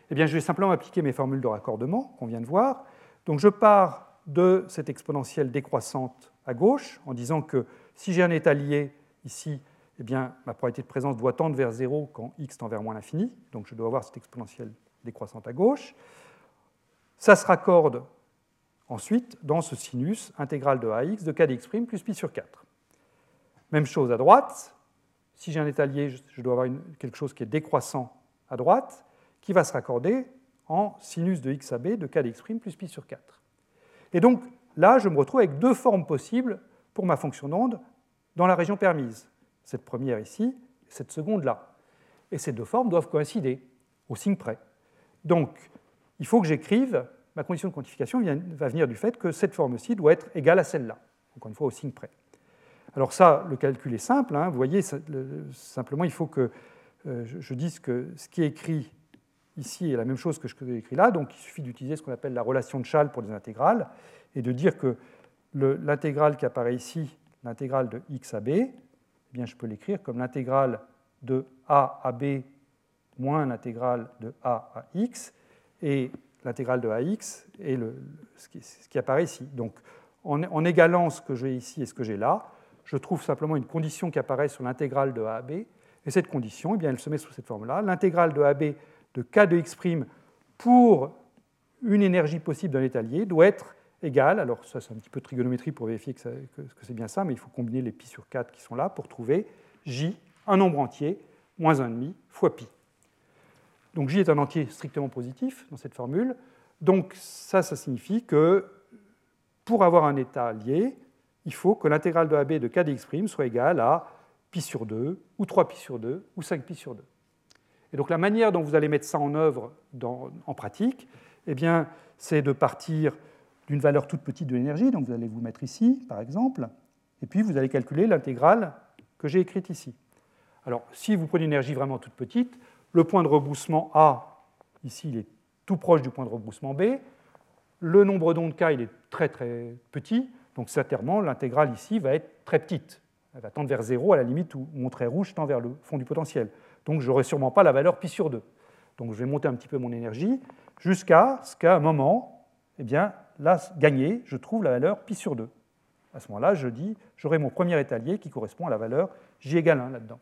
Eh bien, je vais simplement appliquer mes formules de raccordement qu'on vient de voir. Donc, je pars de cette exponentielle décroissante à gauche en disant que si j'ai un état lié ici, eh bien, ma probabilité de présence doit tendre vers 0 quand x tend vers moins l'infini. Donc, je dois avoir cette exponentielle décroissante à gauche. Ça se raccorde ensuite dans ce sinus intégral de ax de k dx' plus pi sur 4. Même chose à droite. Si j'ai un état lié, je dois avoir quelque chose qui est décroissant à droite qui va se raccorder en sinus de x à b de k dx' plus pi sur 4. Et donc là, je me retrouve avec deux formes possibles pour ma fonction d'onde dans la région permise. Cette première ici, et cette seconde là. Et ces deux formes doivent coïncider au signe près. Donc, il faut que j'écrive, ma condition de quantification va venir du fait que cette forme-ci doit être égale à celle-là, encore une fois au signe près. Alors ça, le calcul est simple, hein. vous voyez, simplement il faut que euh, je dise que ce qui est écrit ici est la même chose que ce que j'ai écrit là, donc il suffit d'utiliser ce qu'on appelle la relation de Schall pour les intégrales, et de dire que l'intégrale qui apparaît ici, l'intégrale de x à b, eh bien je peux l'écrire comme l'intégrale de a à b moins l'intégrale de a à x, et l'intégrale de ax est le, ce, qui, qui, apparaît ici. Donc en égalant ce que j'ai ici et ce que j'ai là, je trouve simplement une condition qui apparaît sur l'intégrale de a à b, et cette condition, eh bien, elle se met sous cette forme-là. L'intégrale de AB de k de x' pour une énergie possible d'un état lié doit être égale, alors ça c'est un petit peu de trigonométrie pour vérifier que, c'est bien ça, mais il faut combiner les pi sur 4 qui sont là pour trouver j, un nombre entier, moins 1,5 fois pi. Donc j est un entier strictement positif dans cette formule. Donc ça, ça signifie que pour avoir un état lié, il faut que l'intégrale de AB de k dx' soit égale à pi sur 2, ou 3 pi sur 2, ou 5 pi sur 2. Et donc la manière dont vous allez mettre ça en œuvre en pratique, eh bien, c'est de partir d'une valeur toute petite de l'énergie, donc vous allez vous mettre ici, par exemple, et puis vous allez calculer l'intégrale que j'ai écrite ici. Alors, si vous prenez une énergie vraiment toute petite, le point de rebroussement A, ici, il est tout proche du point de rebroussement B. Le nombre d'ondes K, il est très très petit, donc certainement l'intégrale ici va être très petite. Elle va tendre vers 0 à la limite où mon trait rouge tend vers le fond du potentiel. Donc je n'aurai sûrement pas la valeur pi sur 2. Donc je vais monter un petit peu mon énergie jusqu'à ce qu'à un moment, eh bien, là, gagné, je trouve la valeur pi sur 2. À ce moment-là, je dis, j'aurai mon premier étalier qui correspond à la valeur j égale 1 là-dedans.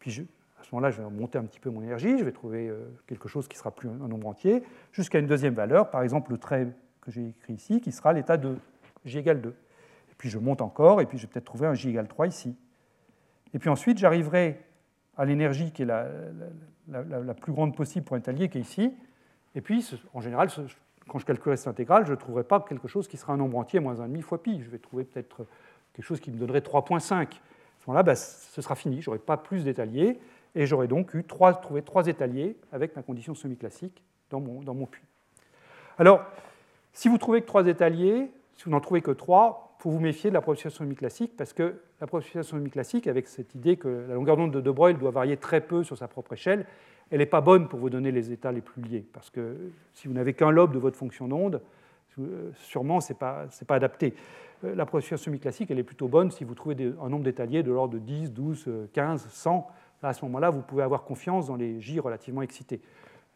Puis à ce moment-là, je vais monter un petit peu mon énergie, je vais trouver euh, quelque chose qui sera plus un nombre entier, jusqu'à une deuxième valeur, par exemple le trait que j'ai écrit ici, qui sera l'état de j égale 2. Et puis je monte encore, et puis je vais peut-être trouver un j égale 3 ici. Et puis ensuite, j'arriverai à l'énergie qui est la, la, plus grande possible pour un étalier, qui est ici. Et puis, en général, quand je calculerai cette intégrale, je ne trouverai pas quelque chose qui sera un nombre entier moins 1,5 fois pi. Je vais trouver peut-être quelque chose qui me donnerait 3,5. À ce moment-là, ben, ce sera fini. Je n'aurai pas plus d'étaliers. Et j'aurai donc eu trois, trouvé trois étaliers avec ma condition semi-classique dans mon, dans mon puits. Alors, si vous trouvez que trois étaliers, si vous n'en trouvez que trois, il faut vous méfier de la proposition semi-classique parce que la proposition semi-classique, avec cette idée que la longueur d'onde de De Broglie doit varier très peu sur sa propre échelle, elle n'est pas bonne pour vous donner les états les plus liés, parce que si vous n'avez qu'un lobe de votre fonction d'onde, euh, sûrement ce n'est pas, pas, adapté. Euh, la procession semi-classique, elle est plutôt bonne si vous trouvez un nombre d'étaliers de l'ordre de 10, 12, 15, 100. à ce moment-là, vous pouvez avoir confiance dans les J relativement excités.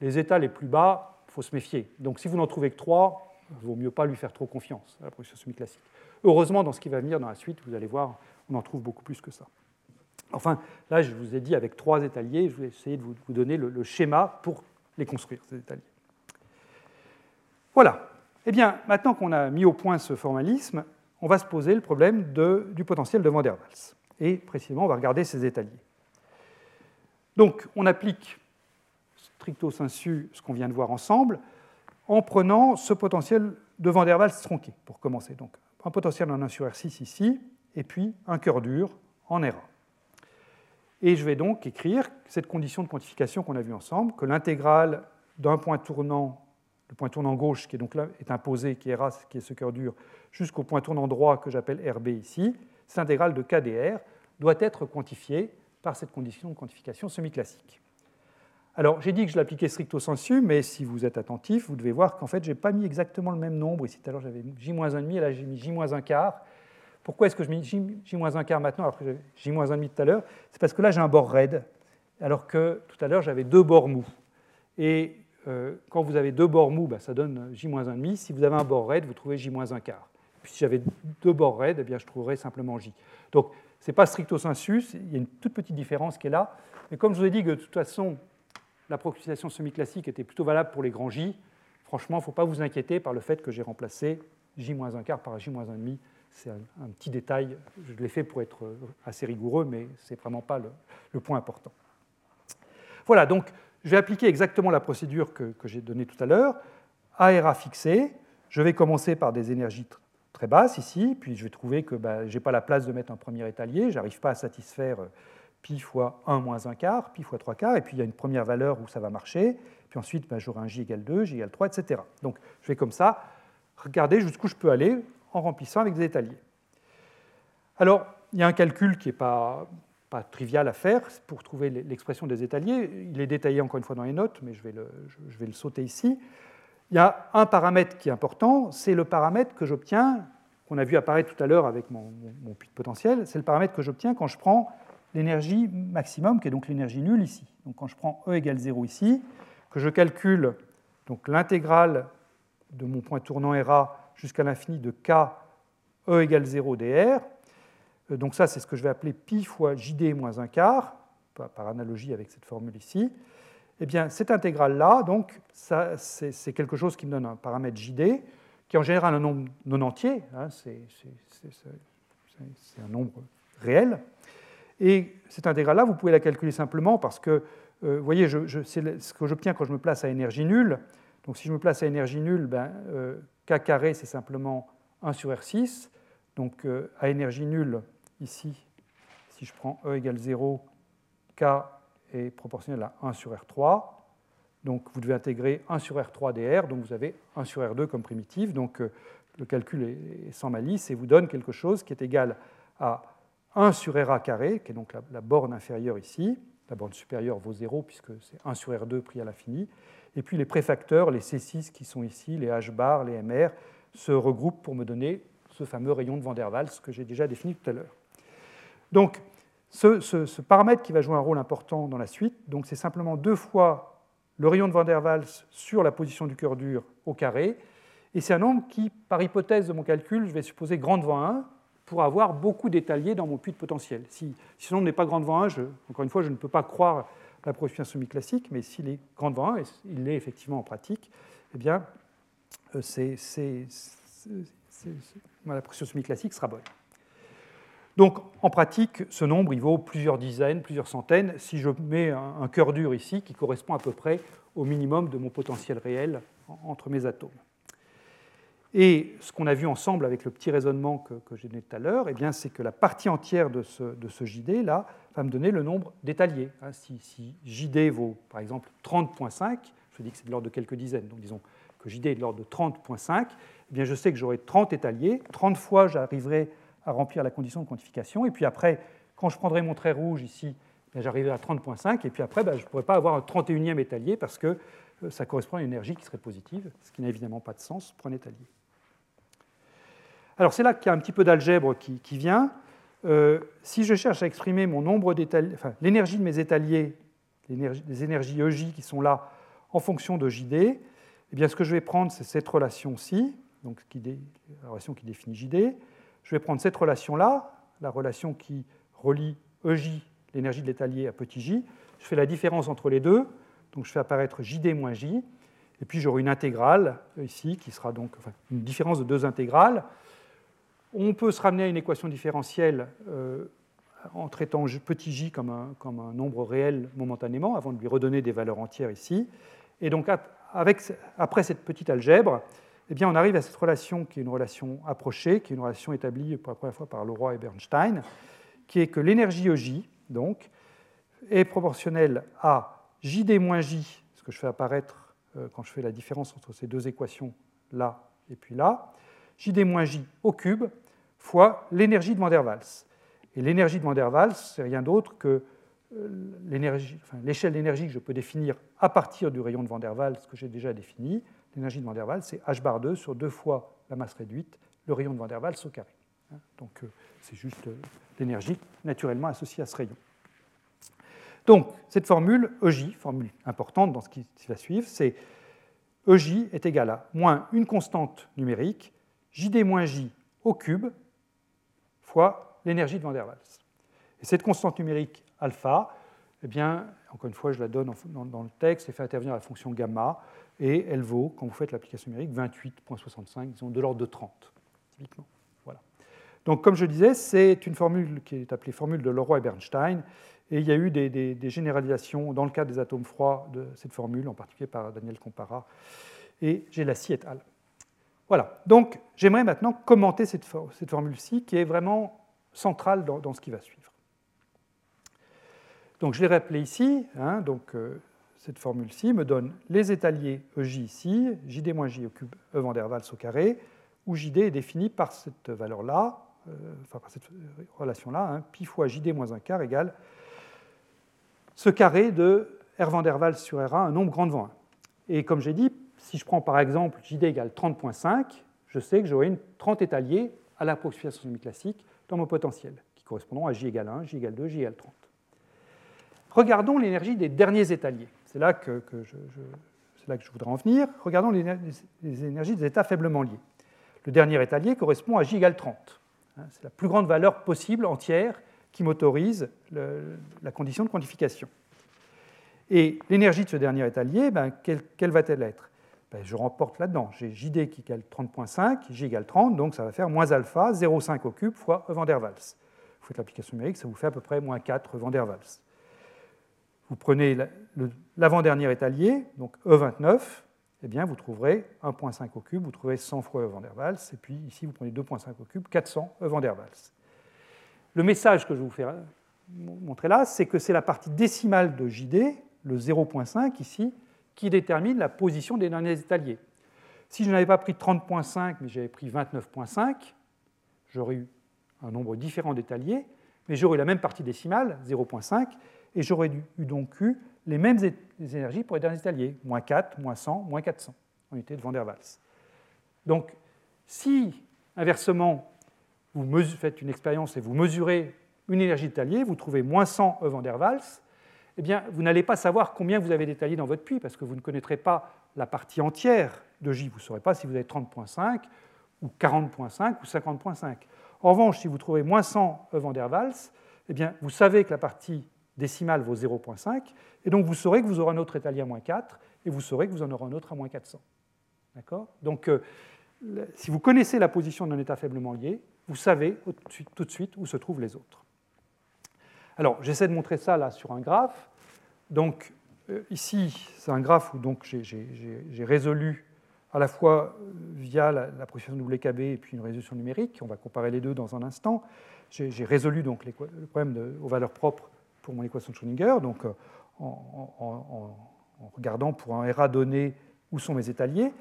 Les états les plus bas, il faut se méfier. Donc si vous n'en trouvez que 3, il vaut mieux pas lui faire trop confiance à la procession semi-classique. Heureusement, dans ce qui va venir dans la suite, vous allez voir, on en trouve beaucoup plus que ça. Enfin, là, je vous ai dit avec trois étaliers, je vais essayer de vous donner le, schéma pour les construire, ces étaliers. Voilà. Eh bien, maintenant qu'on a mis au point ce formalisme, on va se poser le problème du potentiel de Van der Waals. Et précisément, on va regarder ces étaliers. Donc, on applique stricto sensu ce qu'on vient de voir ensemble en prenant ce potentiel de Van der Waals tronqué, pour commencer. Donc, un potentiel en 1 sur R6 ici, et puis un cœur dur en RA. Et je vais donc écrire cette condition de quantification qu'on a vue ensemble, que l'intégrale d'un point tournant, le point tournant gauche qui est donc là est imposé, qui est RA, qui est ce cœur dur, jusqu'au point tournant droit que j'appelle RB ici, cette intégrale de KDR doit être quantifiée par cette condition de quantification semi-classique. Alors, j'ai dit que je l'appliquais stricto sensu, mais si vous êtes attentif, vous devez voir qu'en fait, je n'ai pas mis exactement le même nombre. Ici, tout à l'heure, j'avais J-1,5, et là, j'ai mis J-1 quart. Pourquoi est-ce que je mets J-1 quart maintenant alors que j'avais J-1,5 tout à l'heure? C'est parce que là, j'ai un bord raide, alors que tout à l'heure, j'avais deux bords mous. Et euh, quand vous avez deux bords mous, bah, ça donne J-1,5. Si vous avez un bord raide, vous trouvez J-1 quart. Puis si j'avais deux bords raides, eh bien, je trouverais simplement J. Donc, ce n'est pas stricto sensu, il y a une toute petite différence qui est là. Mais comme je vous ai dit que de toute façon, l'approximation semi-classique était plutôt valable pour les grands J, franchement, il ne faut pas vous inquiéter par le fait que j'ai remplacé J-1 quart par J-1,5 c'est un, petit détail, je l'ai fait pour être assez rigoureux, mais ce n'est vraiment pas le, point important. Voilà, donc je vais appliquer exactement la procédure que, j'ai donnée tout à l'heure. ARA fixé, je vais commencer par des énergies très basses ici, puis je vais trouver que ben, je n'ai pas la place de mettre un premier étalier, je n'arrive pas à satisfaire euh, pi fois 1 moins 1 quart, pi fois 3 quarts, et puis il y a une première valeur où ça va marcher, puis ensuite ben, j'aurai un j égale 2, j égale 3, etc. Donc je vais comme ça regarder jusqu'où je peux aller en remplissant avec des étaliers. Alors, il y a un calcul qui n'est pas, pas trivial à faire pour trouver l'expression des étaliers. Il est détaillé encore une fois dans les notes, mais je vais le, je vais le sauter ici. Il y a un paramètre qui est important, c'est le paramètre que j'obtiens, qu'on a vu apparaître tout à l'heure avec mon, mon, puits de potentiel, c'est le paramètre que j'obtiens quand je prends l'énergie maximum, qui est donc l'énergie nulle ici. Donc quand je prends E égale 0 ici, que je calcule l'intégrale de mon point tournant RA jusqu'à l'infini de k e égale 0 dr. Euh, donc ça, c'est ce que je vais appeler pi fois jd moins 1 quart, par analogie avec cette formule ici. Eh bien, cette intégrale-là, donc, c'est quelque chose qui me donne un paramètre jd, qui en général un nombre non entier, hein, c'est un nombre réel. Et cette intégrale-là, vous pouvez la calculer simplement parce que, euh, vous voyez, c'est ce que j'obtiens quand je me place à énergie nulle. Donc si je me place à énergie nulle, ben, euh, K carré, c'est simplement 1 sur R6. Donc à euh, énergie nulle, ici, si je prends E égale 0, K est proportionnel à 1 sur R3. Donc vous devez intégrer 1 sur R3 dr, donc vous avez 1 sur R2 comme primitive. Donc le calcul est sans malice et vous donne quelque chose qui est égal à 1 sur RA carré, qui est donc la, borne inférieure ici. La borne supérieure vaut 0 puisque c'est 1 sur R2 pris à l'infini. Et puis les préfacteurs, les C6 qui sont ici, les H bar, les MR, se regroupent pour me donner ce fameux rayon de Van der Waals que j'ai déjà défini tout à l'heure. Donc ce, paramètre qui va jouer un rôle important dans la suite, c'est simplement deux fois le rayon de Van der Waals sur la position du cœur dur au carré, et c'est un nombre qui, par hypothèse de mon calcul, je vais supposer grand devant 1, pour avoir beaucoup d'étaliers dans mon puits de potentiel. Si, si nombre n'est pas grand devant 1, encore une fois, je ne peux pas croire l'approche semi-classique, mais s'il est grand devant 1, et il l'est effectivement en pratique, eh bien, euh, la pression semi-classique sera bonne. Donc, en pratique, ce nombre, il vaut plusieurs dizaines, plusieurs centaines, si je mets un cœur dur ici, qui correspond à peu près au minimum de mon potentiel réel entre mes atomes. Et ce qu'on a vu ensemble avec le petit raisonnement que, j'ai donné tout à l'heure, eh c'est que la partie entière de ce, JD là va me donner le nombre d'étaliers. Hein, si, JD vaut par exemple 30.5, je dis que c'est de l'ordre de quelques dizaines, donc disons que JD est de l'ordre de 30.5, eh je sais que j'aurai 30 étaliers, 30 fois j'arriverai à remplir la condition de quantification, et puis après, quand je prendrai mon trait rouge ici, eh j'arriverai à 30.5, et puis après, ben, je ne pourrai pas avoir un 31e étalier parce que euh, ça correspond à une énergie qui serait positive, ce qui n'a évidemment pas de sens pour un étalier. Alors c'est là qu'il y a un petit peu d'algèbre qui, vient. Euh, si je cherche à exprimer mon nombre l'énergie de mes étaliers, les énergies EJ qui sont là en fonction de JD, eh bien ce que je vais prendre, c'est cette relation-ci, donc la relation qui définit JD. Je vais prendre cette relation-là, la relation qui relie EJ, l'énergie de l'étalier, à petit j. Je fais la différence entre les deux, donc je fais apparaître JD moins J, et puis j'aurai une intégrale ici qui sera donc une différence de deux intégrales. On peut se ramener à une équation différentielle euh, en traitant petit j comme un, nombre réel momentanément, avant de lui redonner des valeurs entières ici. Et donc, après cette petite algèbre, eh bien, on arrive à cette relation qui est une relation approchée, qui est une relation établie pour la première fois par Leroy et Bernstein, qui est que l'énergie EJ, donc, est proportionnelle à JD moins J, ce que je fais apparaître euh, quand je fais la différence entre ces deux équations là et puis là, JD moins J au cube, fois l'énergie de Van der Waals. Et l'énergie de Van der Waals, c'est rien d'autre que euh, l'échelle d'énergie que je peux définir à partir du rayon de Van der Waals que j'ai déjà défini. L'énergie de Van der Waals, c'est h bar 2 sur deux fois la masse réduite, le rayon de Van der Waals au carré. Hein, donc euh, c'est juste euh, l'énergie naturellement associée à ce rayon. Donc cette formule EJ, formule importante dans ce qui va suivre, c'est EJ est égal à moins une constante numérique, JD moins J au cube, fois l'énergie de Van der Waals. Et cette constante numérique alpha, eh bien, encore une fois, je la donne dans le texte et fait intervenir la fonction gamma, et elle vaut, quand vous faites l'application numérique, 28,65, disons de l'ordre de 30, typiquement. Voilà. Donc, comme je disais, c'est une formule qui est appelée formule de Leroy et Bernstein, et il y a eu des, généralisations dans le cas des atomes froids de cette formule, en particulier par Daniel Compara et Gélassi et al. Voilà, donc j'aimerais maintenant commenter cette, formule-ci qui est vraiment centrale dans, ce qui va suivre. Donc je l'ai rappelé ici, hein, donc, euh, cette formule-ci me donne les étaliers EJ ici, JD moins J au cube E van der Waals au carré, où JD est défini par cette valeur-là, euh, enfin par cette relation-là, hein, pi fois JD moins un quart égale ce carré de R van der Waals sur RA, un nombre grand devant 1. Et comme j'ai dit, si je prends par exemple JD égale 30.5, je sais que j'aurai une 30 étaliers à l'approximation semi-classique dans mon potentiel, qui correspondront à J égale 1, J égale 2, J égale 30. Regardons l'énergie des derniers étaliers. C'est là que, je, voudrais en venir. Regardons les, énergies des états faiblement liés. Le dernier étalier correspond à J égale 30. Hein, c'est la plus grande valeur possible entière qui m'autorise la condition de quantification. Et l'énergie de ce dernier étalier, ben, quelle va-t-elle être? Ben, je remporte là-dedans. J'ai JD qui égale 30.5, J égale 30, donc ça va faire moins alpha, 0,5 au cube fois E van der Waals. Vous faites l'application numérique, ça vous fait à peu près moins 4 E van der Waals. Vous prenez l'avant-dernier étalier, donc E29, eh bien, vous trouverez 1,5 au cube, vous trouverez 100 fois E van der Waals, et puis ici, vous prenez 2,5 au cube, 400 E van der Waals. Le message que je vous fais montrer là, c'est que c'est la partie décimale de JD, le 0.5 ici, qui détermine la position des derniers étaliers. Si je n'avais pas pris 30.5, mais j'avais pris 29.5, j'aurais eu un nombre différent d'étaliers, mais j'aurais eu la même partie décimale, 0.5, et j'aurais eu donc eu les mêmes énergies pour les derniers étaliers, moins 4, moins 100, moins 400, en unité de Van der Waals. Donc, si, inversement, vous faites une expérience et vous mesurez une énergie d'étalier, vous trouvez moins 100 E van der Waals, eh bien, vous n'allez pas savoir combien vous avez d'étaliers dans votre puits, parce que vous ne connaîtrez pas la partie entière de J. Vous ne saurez pas si vous avez 30.5 ou 40.5 ou 50.5. En revanche, si vous trouvez moins 100 E van der Waals, eh bien, vous savez que la partie décimale vaut 0.5, et donc vous saurez que vous aurez un autre étalier à moins 4, et vous saurez que vous en aurez un autre à moins 400. D'accord? Donc, euh, si vous connaissez la position d'un état faiblement lié, vous savez tout de suite où se trouvent les autres. Alors, j'essaie de montrer ça là sur un graphe. Donc, euh, ici, c'est un graphe où j'ai résolu à la fois euh, via la, la procession WKB et puis une résolution numérique. On va comparer les deux dans un instant. J'ai résolu donc le problème aux valeurs propres pour mon équation de Schrödinger, donc euh, en, regardant pour un RA donné où sont mes étaliers.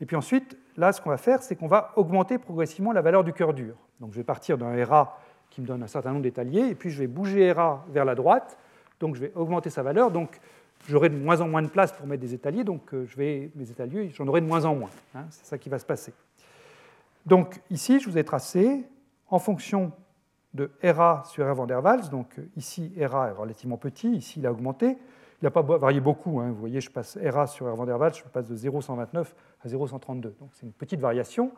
Et puis ensuite, là, ce qu'on va faire, c'est qu'on va augmenter progressivement la valeur du cœur dur. Donc je vais partir d'un RA qui me donne un certain nombre d'étaliers, et puis je vais bouger RA vers la droite, donc je vais augmenter sa valeur, donc j'aurai de moins en moins de place pour mettre des étaliers, donc euh, je vais, mes étaliers, j'en aurai de moins en moins. Hein, c'est ça qui va se passer. Donc ici, je vous ai tracé, en fonction de RA sur R van der Waals, donc euh, ici RA est relativement petit, ici il a augmenté, il n'a pas varié beaucoup, hein, vous voyez, je passe RA sur R van der Waals, je passe de 0,129 à 0,132, donc c'est une petite variation.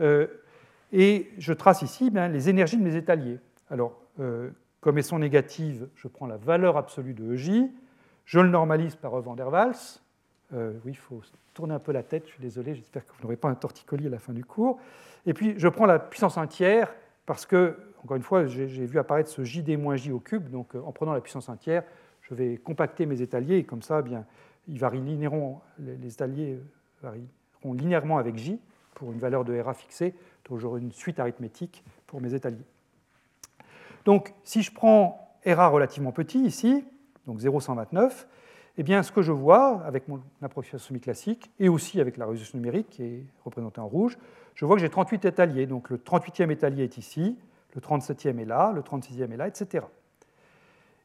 Euh, et je trace ici ben, les énergies de mes étaliers. Alors, euh, comme elles sont négatives, je prends la valeur absolue de EJ, je le normalise par E der Waals. Euh, oui, il faut tourner un peu la tête, je suis désolé, j'espère que vous n'aurez pas un torticolis à la fin du cours. Et puis, je prends la puissance 1 tiers, parce que, encore une fois, j'ai vu apparaître ce JD-J au cube, donc euh, en prenant la puissance 1 tiers, je vais compacter mes étaliers, et comme ça, eh bien, ils varient linéairement, les étaliers varieront linéairement avec J pour une valeur de RA fixée, j'aurai une suite arithmétique pour mes étaliers. Donc si je prends RA relativement petit ici, donc 0,129, eh bien ce que je vois avec mon approximation semi-classique et aussi avec la résolution numérique qui est représentée en rouge, je vois que j'ai 38 étaliers. Donc le 38e étalier est ici, le 37e est là, le 36e est là, etc.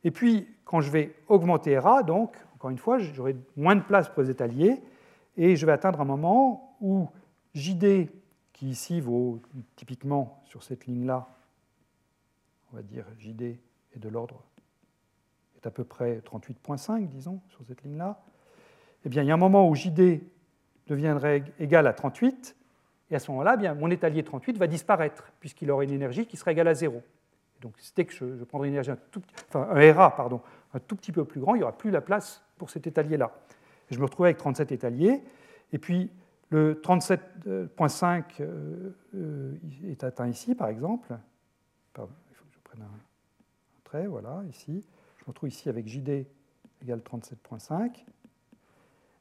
Et puis, quand je vais augmenter RA, donc, encore une fois, j'aurai moins de place pour les étaliers, et je vais atteindre un moment où JD qui ici vaut typiquement sur cette ligne-là, on va dire JD est de l'ordre, est à peu près 38.5, disons, sur cette ligne-là, eh bien, il y a un moment où JD deviendrait égal à 38, et à ce moment-là, eh mon étalier 38 va disparaître, puisqu'il aurait une énergie qui serait égale à 0. donc, dès que je, prendrai une énergie un, tout, enfin, un RA pardon, un tout petit peu plus grand, il n'y aura plus la place pour cet étalier-là. Je me retrouve avec 37 étaliers, et puis le 37.5 euh, euh, est atteint ici, par exemple. Pardon, il faut que je prenne un trait, voilà, ici. Je me retrouve ici avec JD égale 37.5.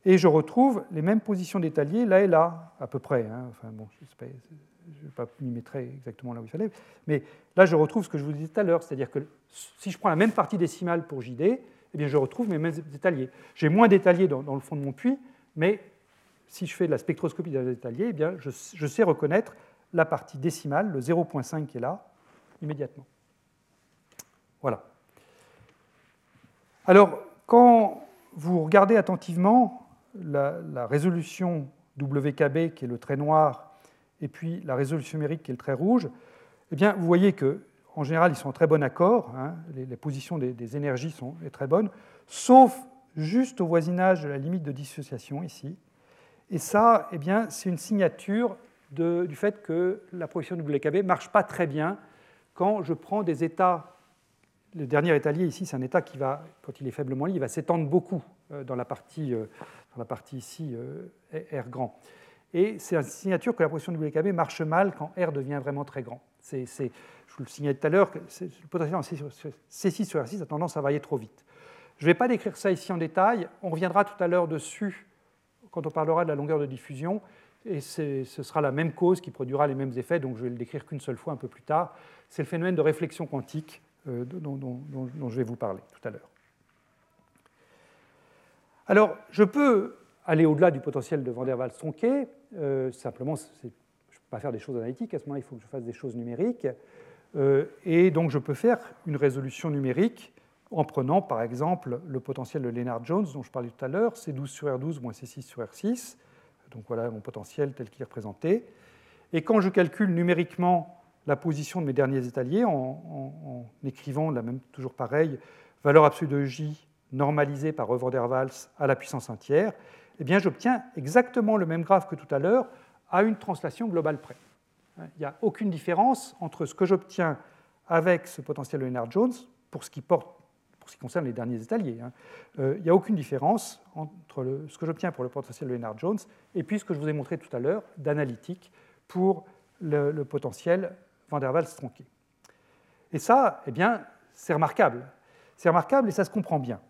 Et je retrouve les mêmes positions d'étalier là et là, à peu près. Hein. Enfin, bon, je ne vais pas m'y mettre exactement là où il fallait. Mais là, je retrouve ce que je vous disais tout à l'heure, c'est-à-dire que si je prends la même partie décimale pour JD, eh bien, je retrouve mes mêmes étaliers. J'ai moins d'étaliers dans, dans, le fond de mon puits, mais si je fais de la spectroscopie des étaliers, eh je, sais reconnaître la partie décimale, le 0.5 qui est là, immédiatement. Voilà. Alors, quand vous regardez attentivement la, résolution WKB, qui est le trait noir, et puis la résolution numérique, qui est le trait rouge, eh bien, vous voyez que en général, ils sont en très bon accord. Hein, les, positions des, énergies sont très bonnes, sauf juste au voisinage de la limite de dissociation ici. Et ça, eh bien, c'est une signature du fait que la projection WKB ne marche pas très bien quand je prends des états. Le dernier étalier ici, c'est un état qui va, quand il est faiblement lié, il va s'étendre beaucoup euh, dans la partie, euh, dans la partie ici euh, R grand. Et c'est une signature que la projection WKB marche mal quand R devient vraiment très grand. C'est, je vous le signalais tout à l'heure, le potentiel en C6 sur R6 a tendance à varier trop vite. Je ne vais pas décrire ça ici en détail, on reviendra tout à l'heure dessus quand on parlera de la longueur de diffusion, et ce sera la même cause qui produira les mêmes effets, donc je vais le décrire qu'une seule fois un peu plus tard. C'est le phénomène de réflexion quantique dont, je vais vous parler tout à l'heure. Alors, je peux aller au-delà du potentiel de Van der Waals tronqué. simplement, je ne peux pas faire des choses analytiques. À ce moment-là, il faut que je fasse des choses numériques. et donc, je peux faire une résolution numérique en prenant par exemple le potentiel de Lennard-Jones dont je parlais tout à l'heure, C12 sur R12 moins C6 sur R6. Donc voilà mon potentiel tel qu'il est représenté. Et quand je calcule numériquement la position de mes derniers étaliers en, écrivant la même, toujours pareil, valeur absolue de J normalisée par E der Waals à la puissance 1 tiers, eh bien j'obtiens exactement le même graphe que tout à l'heure à une translation globale près. Il n'y a aucune différence entre ce que j'obtiens avec ce potentiel de Lennard-Jones pour ce qui porte ce qui concerne les derniers étaliers. Hein. Euh, il n'y a aucune différence entre ce que j'obtiens pour le potentiel de Lennard-Jones et puis ce que je vous ai montré tout à l'heure d'analytique pour le, potentiel van der Waals tronqué. Et ça, eh bien, c'est remarquable. C'est remarquable et ça se comprend bien.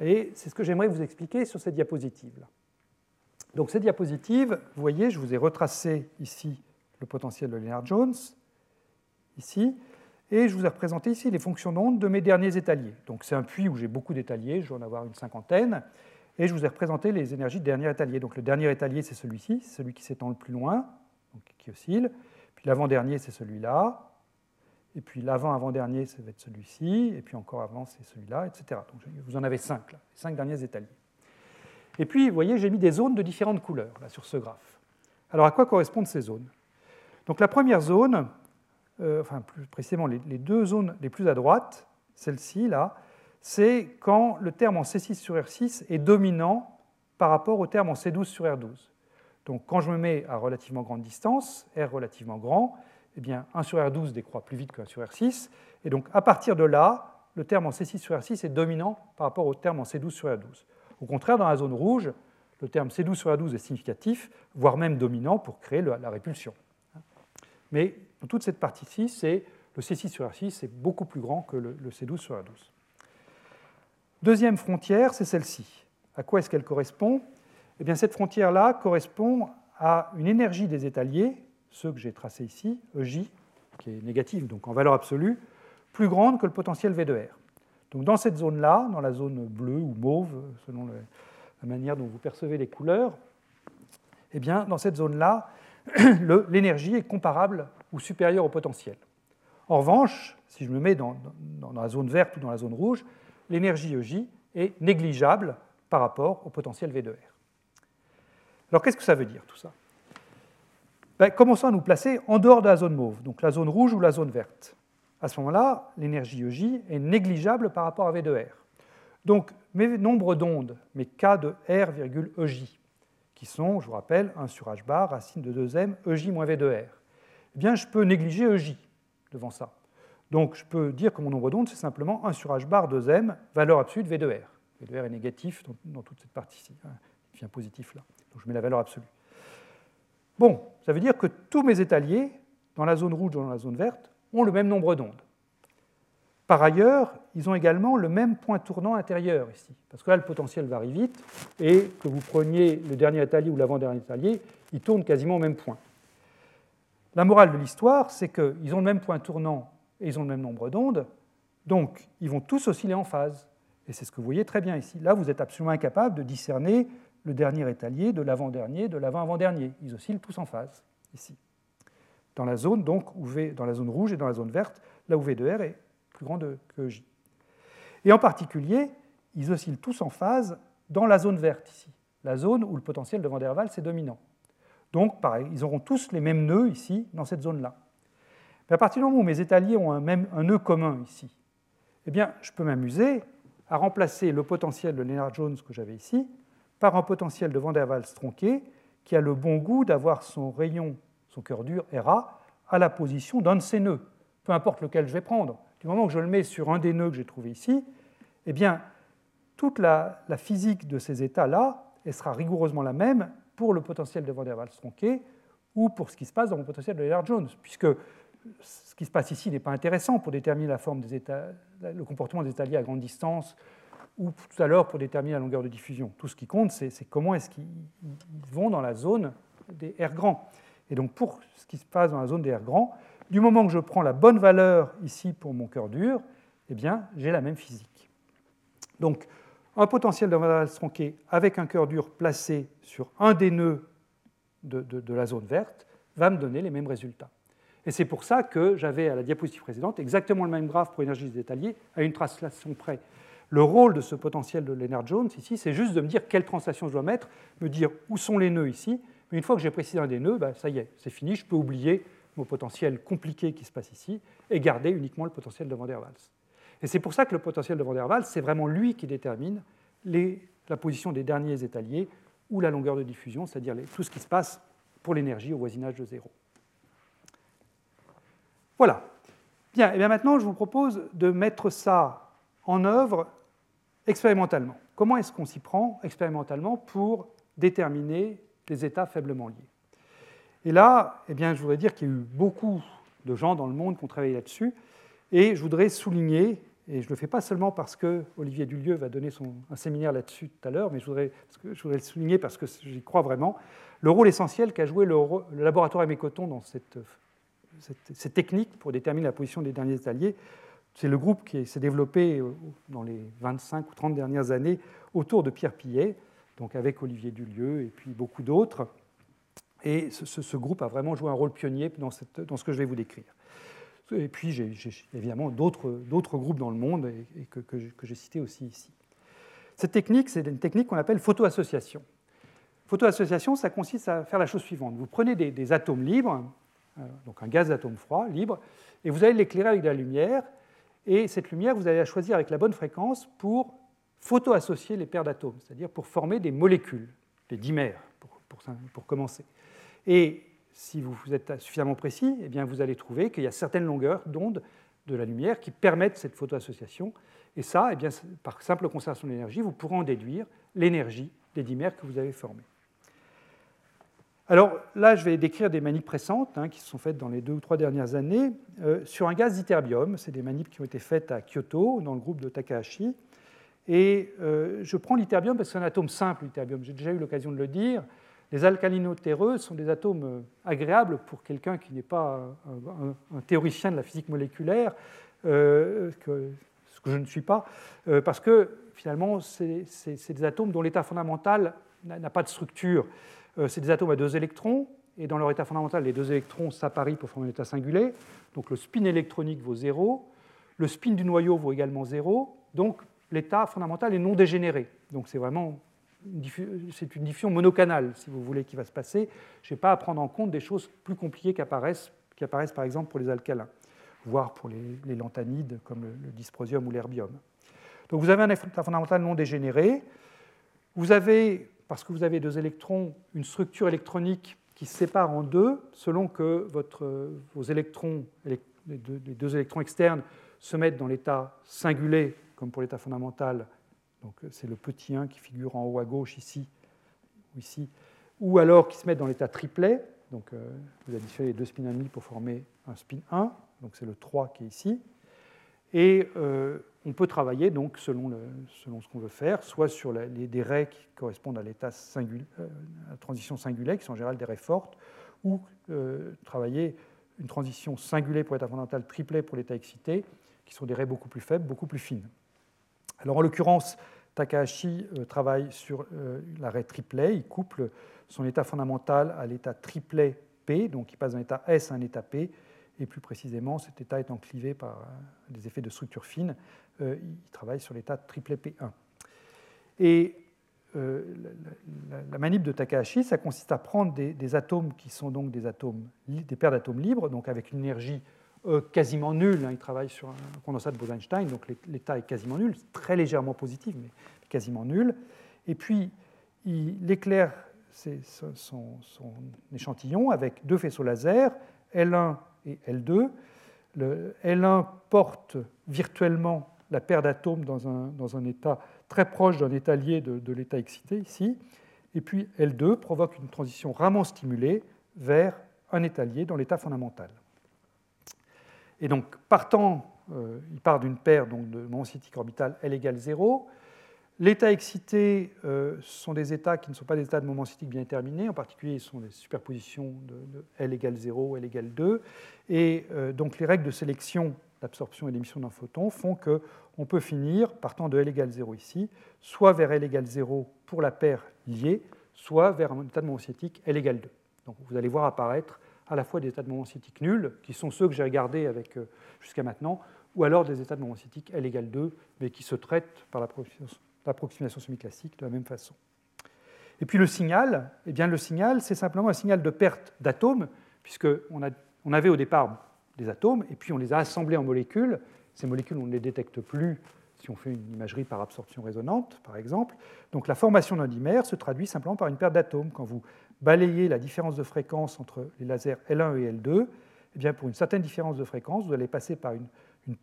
Et c'est ce que j'aimerais vous expliquer sur cette diapositive. -là. Donc cette diapositive, vous voyez, je vous ai retracé ici le potentiel de Lennard-Jones, ici, et je vous ai représenté ici les fonctions d'onde de mes derniers étaliers. Donc c'est un puits où j'ai beaucoup d'étaliers, je vais en avoir une cinquantaine, et je vous ai représenté les énergies de dernier étalier. Donc le dernier étalier, c'est celui-ci, celui qui s'étend le plus loin, donc qui oscille. Puis l'avant-dernier, c'est celui-là. Et puis l'avant-avant-dernier, ça va être celui-ci. Et puis encore avant, c'est celui-là, etc. Donc vous en avez cinq, là, cinq derniers étaliers. Et puis, vous voyez, j'ai mis des zones de différentes couleurs là, sur ce graphe. Alors à quoi correspondent ces zones? Donc la première zone, euh, enfin plus précisément les, deux zones les plus à droite, celle-ci là, c'est quand le terme en C6 sur R6 est dominant par rapport au terme en C12 sur R12. Donc quand je me mets à relativement grande distance, R relativement grand, eh bien 1 sur R12 décroît plus vite qu'un sur R6, et donc à partir de là, le terme en C6 sur R6 est dominant par rapport au terme en C12 sur R12. Au contraire, dans la zone rouge, le terme C12 sur R12 est significatif, voire même dominant pour créer la répulsion. Mais dans toute cette partie-ci, c'est le C6 sur R6 c'est beaucoup plus grand que le, C12 sur R12. Deuxième frontière, c'est celle-ci. À quoi est-ce qu'elle correspond? Eh bien, cette frontière-là correspond à une énergie des étaliers, ceux que j'ai tracés ici, EJ, qui est négative, donc en valeur absolue, plus grande que le potentiel V de R. Donc dans cette zone-là, dans la zone bleue ou mauve, selon la manière dont vous percevez les couleurs, eh bien, dans cette zone-là, l'énergie est comparable ou supérieure au potentiel. En revanche, si je me mets dans, la zone verte ou dans la zone rouge, l'énergie EJ est négligeable par rapport au potentiel V de R. Alors qu'est-ce que ça veut dire tout ça? Ben, Commençons à nous placer en dehors de la zone mauve, donc la zone rouge ou la zone verte? À ce moment-là, l'énergie EJ est négligeable par rapport à V de R. Donc mes nombres d'ondes, mes K de R, EJ, qui sont, je vous rappelle, 1 sur h bar, racine de 2m, EJ moins V de R. Eh bien, je peux négliger EJ devant ça. Donc, je peux dire que mon nombre d'ondes, c'est simplement 1 sur h bar 2m, valeur absolue de V de R. V de R est négatif dans, toute cette partie-ci. Hein. Il devient positif là. Donc, je mets la valeur absolue. Bon, ça veut dire que tous mes étaliers, dans la zone rouge ou dans la zone verte, ont le même nombre d'ondes. Par ailleurs, ils ont également le même point tournant intérieur ici, parce que là, le potentiel varie vite, et que vous preniez le dernier étalier ou l'avant-dernier étalier, ils tournent quasiment au même point. La morale de l'histoire, c'est qu'ils ont le même point tournant et ils ont le même nombre d'ondes, donc ils vont tous osciller en phase. Et c'est ce que vous voyez très bien ici. Là, vous êtes absolument incapable de discerner le dernier étalier de l'avant-dernier de l'avant-avant-dernier. Ils oscillent tous en phase, ici. Dans la zone, donc, dans la zone rouge et dans la zone verte, là où V de R est plus grand que J. Et en particulier, ils oscillent tous en phase dans la zone verte ici, la zone où le potentiel de Van der Waals est dominant. Donc, pareil, ils auront tous les mêmes nœuds ici, dans cette zone-là. Mais à partir du moment où mes étaliers ont un, même, un nœud commun ici, eh bien, je peux m'amuser à remplacer le potentiel de Lennard-Jones que j'avais ici par un potentiel de Van der Waals tronqué qui a le bon goût d'avoir son rayon, son cœur dur, RA, à la position d'un de ces nœuds, peu importe lequel je vais prendre du moment que je le mets sur un des nœuds que j'ai trouvé ici, eh bien, toute la, physique de ces états-là, sera rigoureusement la même pour le potentiel de Van der Waals tronqué ou pour ce qui se passe dans mon potentiel de Lennard-Jones, puisque ce qui se passe ici n'est pas intéressant pour déterminer la forme des états, le comportement des états liés à grande distance ou tout à l'heure pour déterminer la longueur de diffusion. Tout ce qui compte, c'est comment est-ce qu'ils vont dans la zone des R grands. Et donc pour ce qui se passe dans la zone des R grands, Du moment que je prends la bonne valeur ici pour mon cœur dur, eh bien, j'ai la même physique. Donc, un potentiel de Van tronqué avec un cœur dur placé sur un des nœuds de, la zone verte va me donner les mêmes résultats. Et c'est pour ça que j'avais à la diapositive précédente exactement le même graphe pour énergie détaillée à une translation près. Le rôle de ce potentiel de Lennard Jones ici, c'est juste de me dire quelle translation je dois mettre, me dire où sont les nœuds ici. Mais une fois que j'ai précisé un des nœuds, ben, ça y est, c'est fini, je peux oublier mon potentiel compliqué qui se passe ici et garder uniquement le potentiel de Van der. Et c'est pour ça que le potentiel de Van der Waals, c'est vraiment lui qui détermine la position des derniers étaliers ou la longueur de diffusion, c'est-à-dire tout ce qui se passe pour l'énergie au voisinage de zéro. Voilà. Bien, et bien maintenant, je vous propose de mettre ça en œuvre expérimentalement. Comment est-ce qu'on s'y prend expérimentalement pour déterminer les états faiblement liés? Et là, eh bien, je voudrais dire qu'il y a eu beaucoup de gens dans le monde qui ont travaillé là-dessus, et je voudrais souligner et je ne le fais pas seulement parce que Olivier Dulieu va donner son, un séminaire là-dessus tout à l'heure, mais je voudrais, je voudrais, le souligner parce que j'y crois vraiment, le rôle essentiel qu'a joué le, laboratoire Aimé Coton dans cette, cette, technique pour déterminer la position des derniers alliés. C'est le groupe qui s'est développé dans les 25 ou 30 dernières années autour de Pierre Pillet, donc avec Olivier Dulieu et puis beaucoup d'autres. Et ce, groupe a vraiment joué un rôle pionnier cette, dans ce que je vais vous décrire. Et puis, j'ai évidemment d'autres groupes dans le monde et, que, j'ai cités aussi ici. Cette technique, c'est une technique qu'on appelle photoassociation. Photoassociation, ça consiste à faire la chose suivante. Vous prenez des, atomes libres, euh, donc un gaz d'atomes froids libre, et vous allez l'éclairer avec de la lumière. Et cette lumière, vous allez la choisir avec la bonne fréquence pour photoassocier les paires d'atomes, c'est-à-dire pour former des molécules, des dimères, pour, pour, commencer. Et si vous êtes suffisamment précis, eh bien vous allez trouver qu'il y a certaines longueurs d'onde de la lumière qui permettent cette photoassociation. Et ça, eh bien, par simple conservation d'énergie, vous pourrez en déduire l'énergie des dimères que vous avez formés. Alors là, je vais décrire des manips récentes hein, qui se sont faites dans les deux ou trois dernières années euh, sur un gaz d'ytterbium. C'est des manips qui ont été faites à Kyoto, dans le groupe de Takahashi. Et euh, je prends l'ytterbium parce que c'est un atome simple, l'ytterbium. J'ai déjà eu l'occasion de le dire. Les alcalino-terreux sont des atomes euh, agréables pour quelqu'un qui n'est pas un, théoricien de la physique moléculaire, euh, ce que je ne suis pas, euh, parce que finalement, c'est des atomes dont l'état fondamental n'a pas de structure. c'est des atomes à deux électrons, et dans leur état fondamental, les deux électrons s'apparient pour former un état singulier. Donc le spin électronique vaut 0, le spin du noyau vaut également 0, donc l'état fondamental est non dégénéré. Donc c'est vraiment c'est une diffusion monocanale, si vous voulez, qui va se passer. Je n'ai pas à prendre en compte des choses plus compliquées qui apparaissent, qui apparaissent par exemple pour les alcalins, voire pour les, lanthanides comme le, dysprosium ou l'herbium. Donc vous avez un état fondamental non dégénéré. Vous avez, parce que vous avez deux électrons, une structure électronique qui se sépare en deux selon que vos électrons, les deux, les deux électrons externes, se mettent dans l'état singulier, comme pour l'état fondamental, euh, c'est le petit 1 qui figure en haut à gauche ici, ou alors qui se met dans l'état triplet. Donc euh, vous additionnez les deux spins 1,5 pour former un spin 1, donc c'est le 3 qui est ici. Et euh, on peut travailler donc selon, ce qu'on veut faire, soit sur les, des raies qui correspondent à l'état à transition singulière, qui sont en général des raies fortes, ou travailler une transition singulière pour l'état fondamental, triplet pour l'état excité, qui sont des raies beaucoup plus faibles, beaucoup plus fines. Alors en l'occurrence, Takahashi euh, travaille sur euh, l'arrêt triplet, il couple son état fondamental à l'état triplet P, donc il passe d'un état S à un état P, et plus précisément, cet état étant clivé par euh, des effets de structure fine, il travaille sur l'état triplet P1. Et la, manip de Takahashi, ça consiste à prendre des, atomes qui sont donc des atomes, des paires d'atomes libres, donc avec une énergie quasiment nul. Hein. il travaille sur un condensat de Bose-Einstein, donc l'état est quasiment nul, très légèrement positif, mais quasiment nul. Et puis, il éclaire son, échantillon avec deux faisceaux laser, L1 et L2. Le L1 porte virtuellement la paire d'atomes dans un, état très proche d'un état lié de, l'état excité ici. Et puis L2 provoque une transition Raman stimulée vers un état lié dans l'état fondamental. Et donc, partant, euh, il part d'une paire donc, de moment cinétique orbital L égale 0. L'état excité euh, sont des états qui ne sont pas des états de moment cinétique bien déterminés, en particulier, ce sont des superpositions de, L égale 0, L égale 2. Et euh, donc les règles de sélection d'absorption et d'émission d'un photon font qu'on peut finir, partant de L égale 0 ici, soit vers L égale 0 pour la paire liée, soit vers un état de moment cinétique L égale 2. Donc vous allez voir apparaître à la fois des états de moment cinétique nuls, qui sont ceux que j'ai regardés euh, jusqu'à maintenant, ou alors des états de moment cinétique L égale 2, mais qui se traitent par l'approximation semi-classique de la même façon. Et puis le signal, eh bien le signal, c'est simplement un signal de perte d'atomes, puisqu'on on avait au départ des atomes, et puis on les a assemblés en molécules. Ces molécules, on ne les détecte plus si on fait une imagerie par absorption résonante, par exemple. Donc la formation d'un dimère se traduit simplement par une perte d'atomes. Quand vous balayez la différence de fréquence entre les lasers L1 et L2, eh bien pour une certaine différence de fréquence, vous allez passer par une,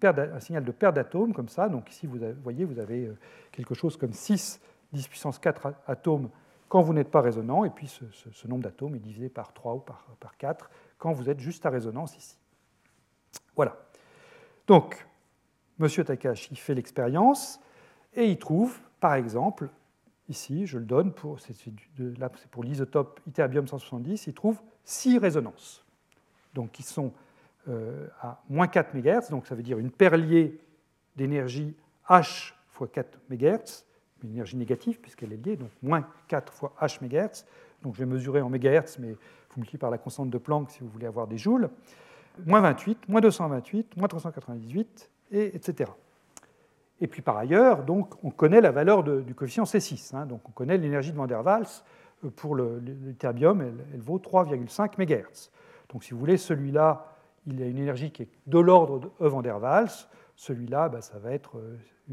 un signal de perte d'atomes, comme ça. Donc ici, vous voyez, vous avez euh, quelque chose comme 6 10 puissance 4 atomes quand vous n'êtes pas résonant, et puis ce, nombre d'atomes est divisé par 3 ou par, par 4 quand vous êtes juste à résonance ici. Voilà. Donc, M. Takahashi fait l'expérience et il trouve, par exemple, ici, je le donne, pour, c'est, pour l'isotope ytterbium 170, il trouve 6 résonances. Donc, qui sont euh, à moins 4 MHz, donc ça veut dire une paire-liée d'énergie H fois 4 MHz, une énergie négative puisqu'elle est liée, donc moins 4 fois H MHz. Donc je vais mesurer en MHz, mais vous multipliez par la constante de Planck si vous voulez avoir des joules moins 28, moins 228, moins 398, et, etc. Et puis par ailleurs, donc, on connaît la valeur du coefficient C6. Hein. donc on connaît l'énergie de Van der Waals euh, pour le, terbium, elle, vaut 3,5 MHz. Donc si vous voulez, celui-là, il a une énergie qui est de l'ordre de E van der Waals. Celui-là, bah, ça va être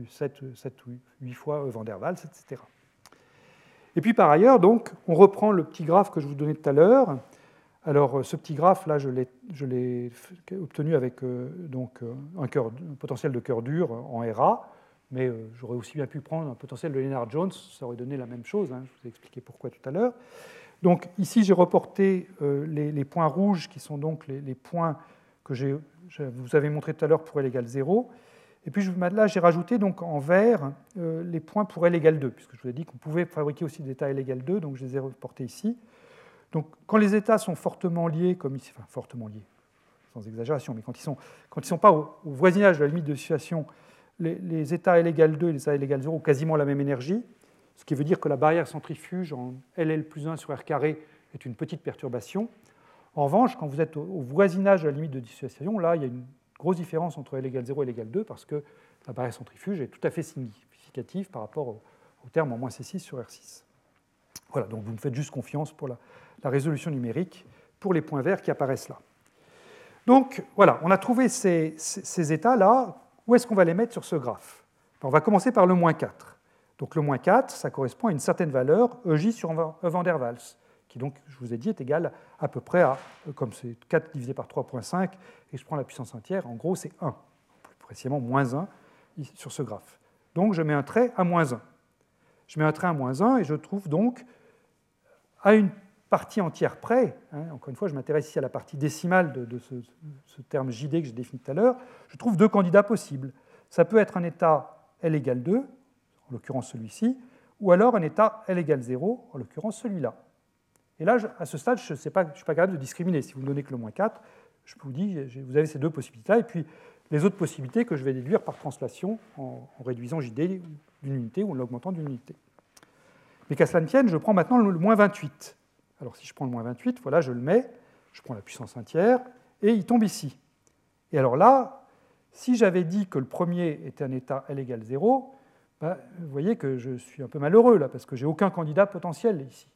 7, euh, 7 ou 8 fois E van der Waals, etc. Et puis par ailleurs, donc, on reprend le petit graphe que je vous donnais tout à l'heure. Alors, euh, ce petit graphe, là, je l'ai obtenu avec donc, un, potentiel de cœur dur en RA, mais j'aurais aussi bien pu prendre un potentiel de Lennard Jones, ça aurait donné la même chose, hein, je vous ai expliqué pourquoi tout à l'heure. Donc, ici, j'ai reporté les, points rouges, qui sont donc les, points que je vous avais montré tout à l'heure pour L égale 0. Et puis là, j'ai rajouté donc en vert les points pour L égale 2, puisque je vous ai dit qu'on pouvait fabriquer aussi des états L égale 2, donc je les ai reportés ici. Donc, quand les États sont fortement liés, comme ici, enfin fortement liés, sans exagération, mais quand ils ne sont, sont pas au, voisinage de la limite de situation, les, États L égale 2 et les États L égale 0 ont quasiment la même énergie, ce qui veut dire que la barrière centrifuge en LL plus 1 sur R carré est une petite perturbation. En revanche, quand vous êtes au, voisinage de la limite de dissociation, là, il y a une grosse différence entre L égale 0 et L égale 2 parce que la barrière centrifuge est tout à fait significative par rapport au, terme en moins C6 sur R6. Voilà, donc vous me faites juste confiance pour la, la résolution numérique pour les points verts qui apparaissent là. Donc voilà, on a trouvé ces, états-là. Où est-ce qu'on va les mettre sur ce graphe? On va commencer par le moins 4. Donc le moins 4, ça correspond à une certaine valeur, EJ sur E van der Waals, qui donc, je vous ai dit, est égal à peu près à, comme c'est 4 divisé par 3.5, et je prends la puissance entière, en gros c'est 1, plus précisément moins 1 sur ce graphe. Donc je mets un trait à moins 1. Je mets un trait à moins 1 et je trouve donc à une partie entière près, hein, encore une fois, je m'intéresse ici à la partie décimale de, ce, terme JD que j'ai défini tout à l'heure, je trouve deux candidats possibles. Ça peut être un état L égale 2, en l'occurrence celui-ci, ou alors un état L égale 0, en l'occurrence celui-là. Et là, à ce stade, je ne suis pas capable de discriminer. Si vous ne donnez que le moins 4, je vous dis, vous avez ces deux possibilités, et puis les autres possibilités que je vais déduire par translation en, réduisant JD d'une unité ou en l'augmentant d'une unité. Mais qu'à cela ne tienne, je prends maintenant le moins 28. Alors si je prends le moins 28, voilà, je le mets, je prends la puissance entière, et il tombe ici. Et alors là, si j'avais dit que le premier était un état L égale 0, bah, vous voyez que je suis un peu malheureux là, parce que j'ai aucun candidat potentiel ici.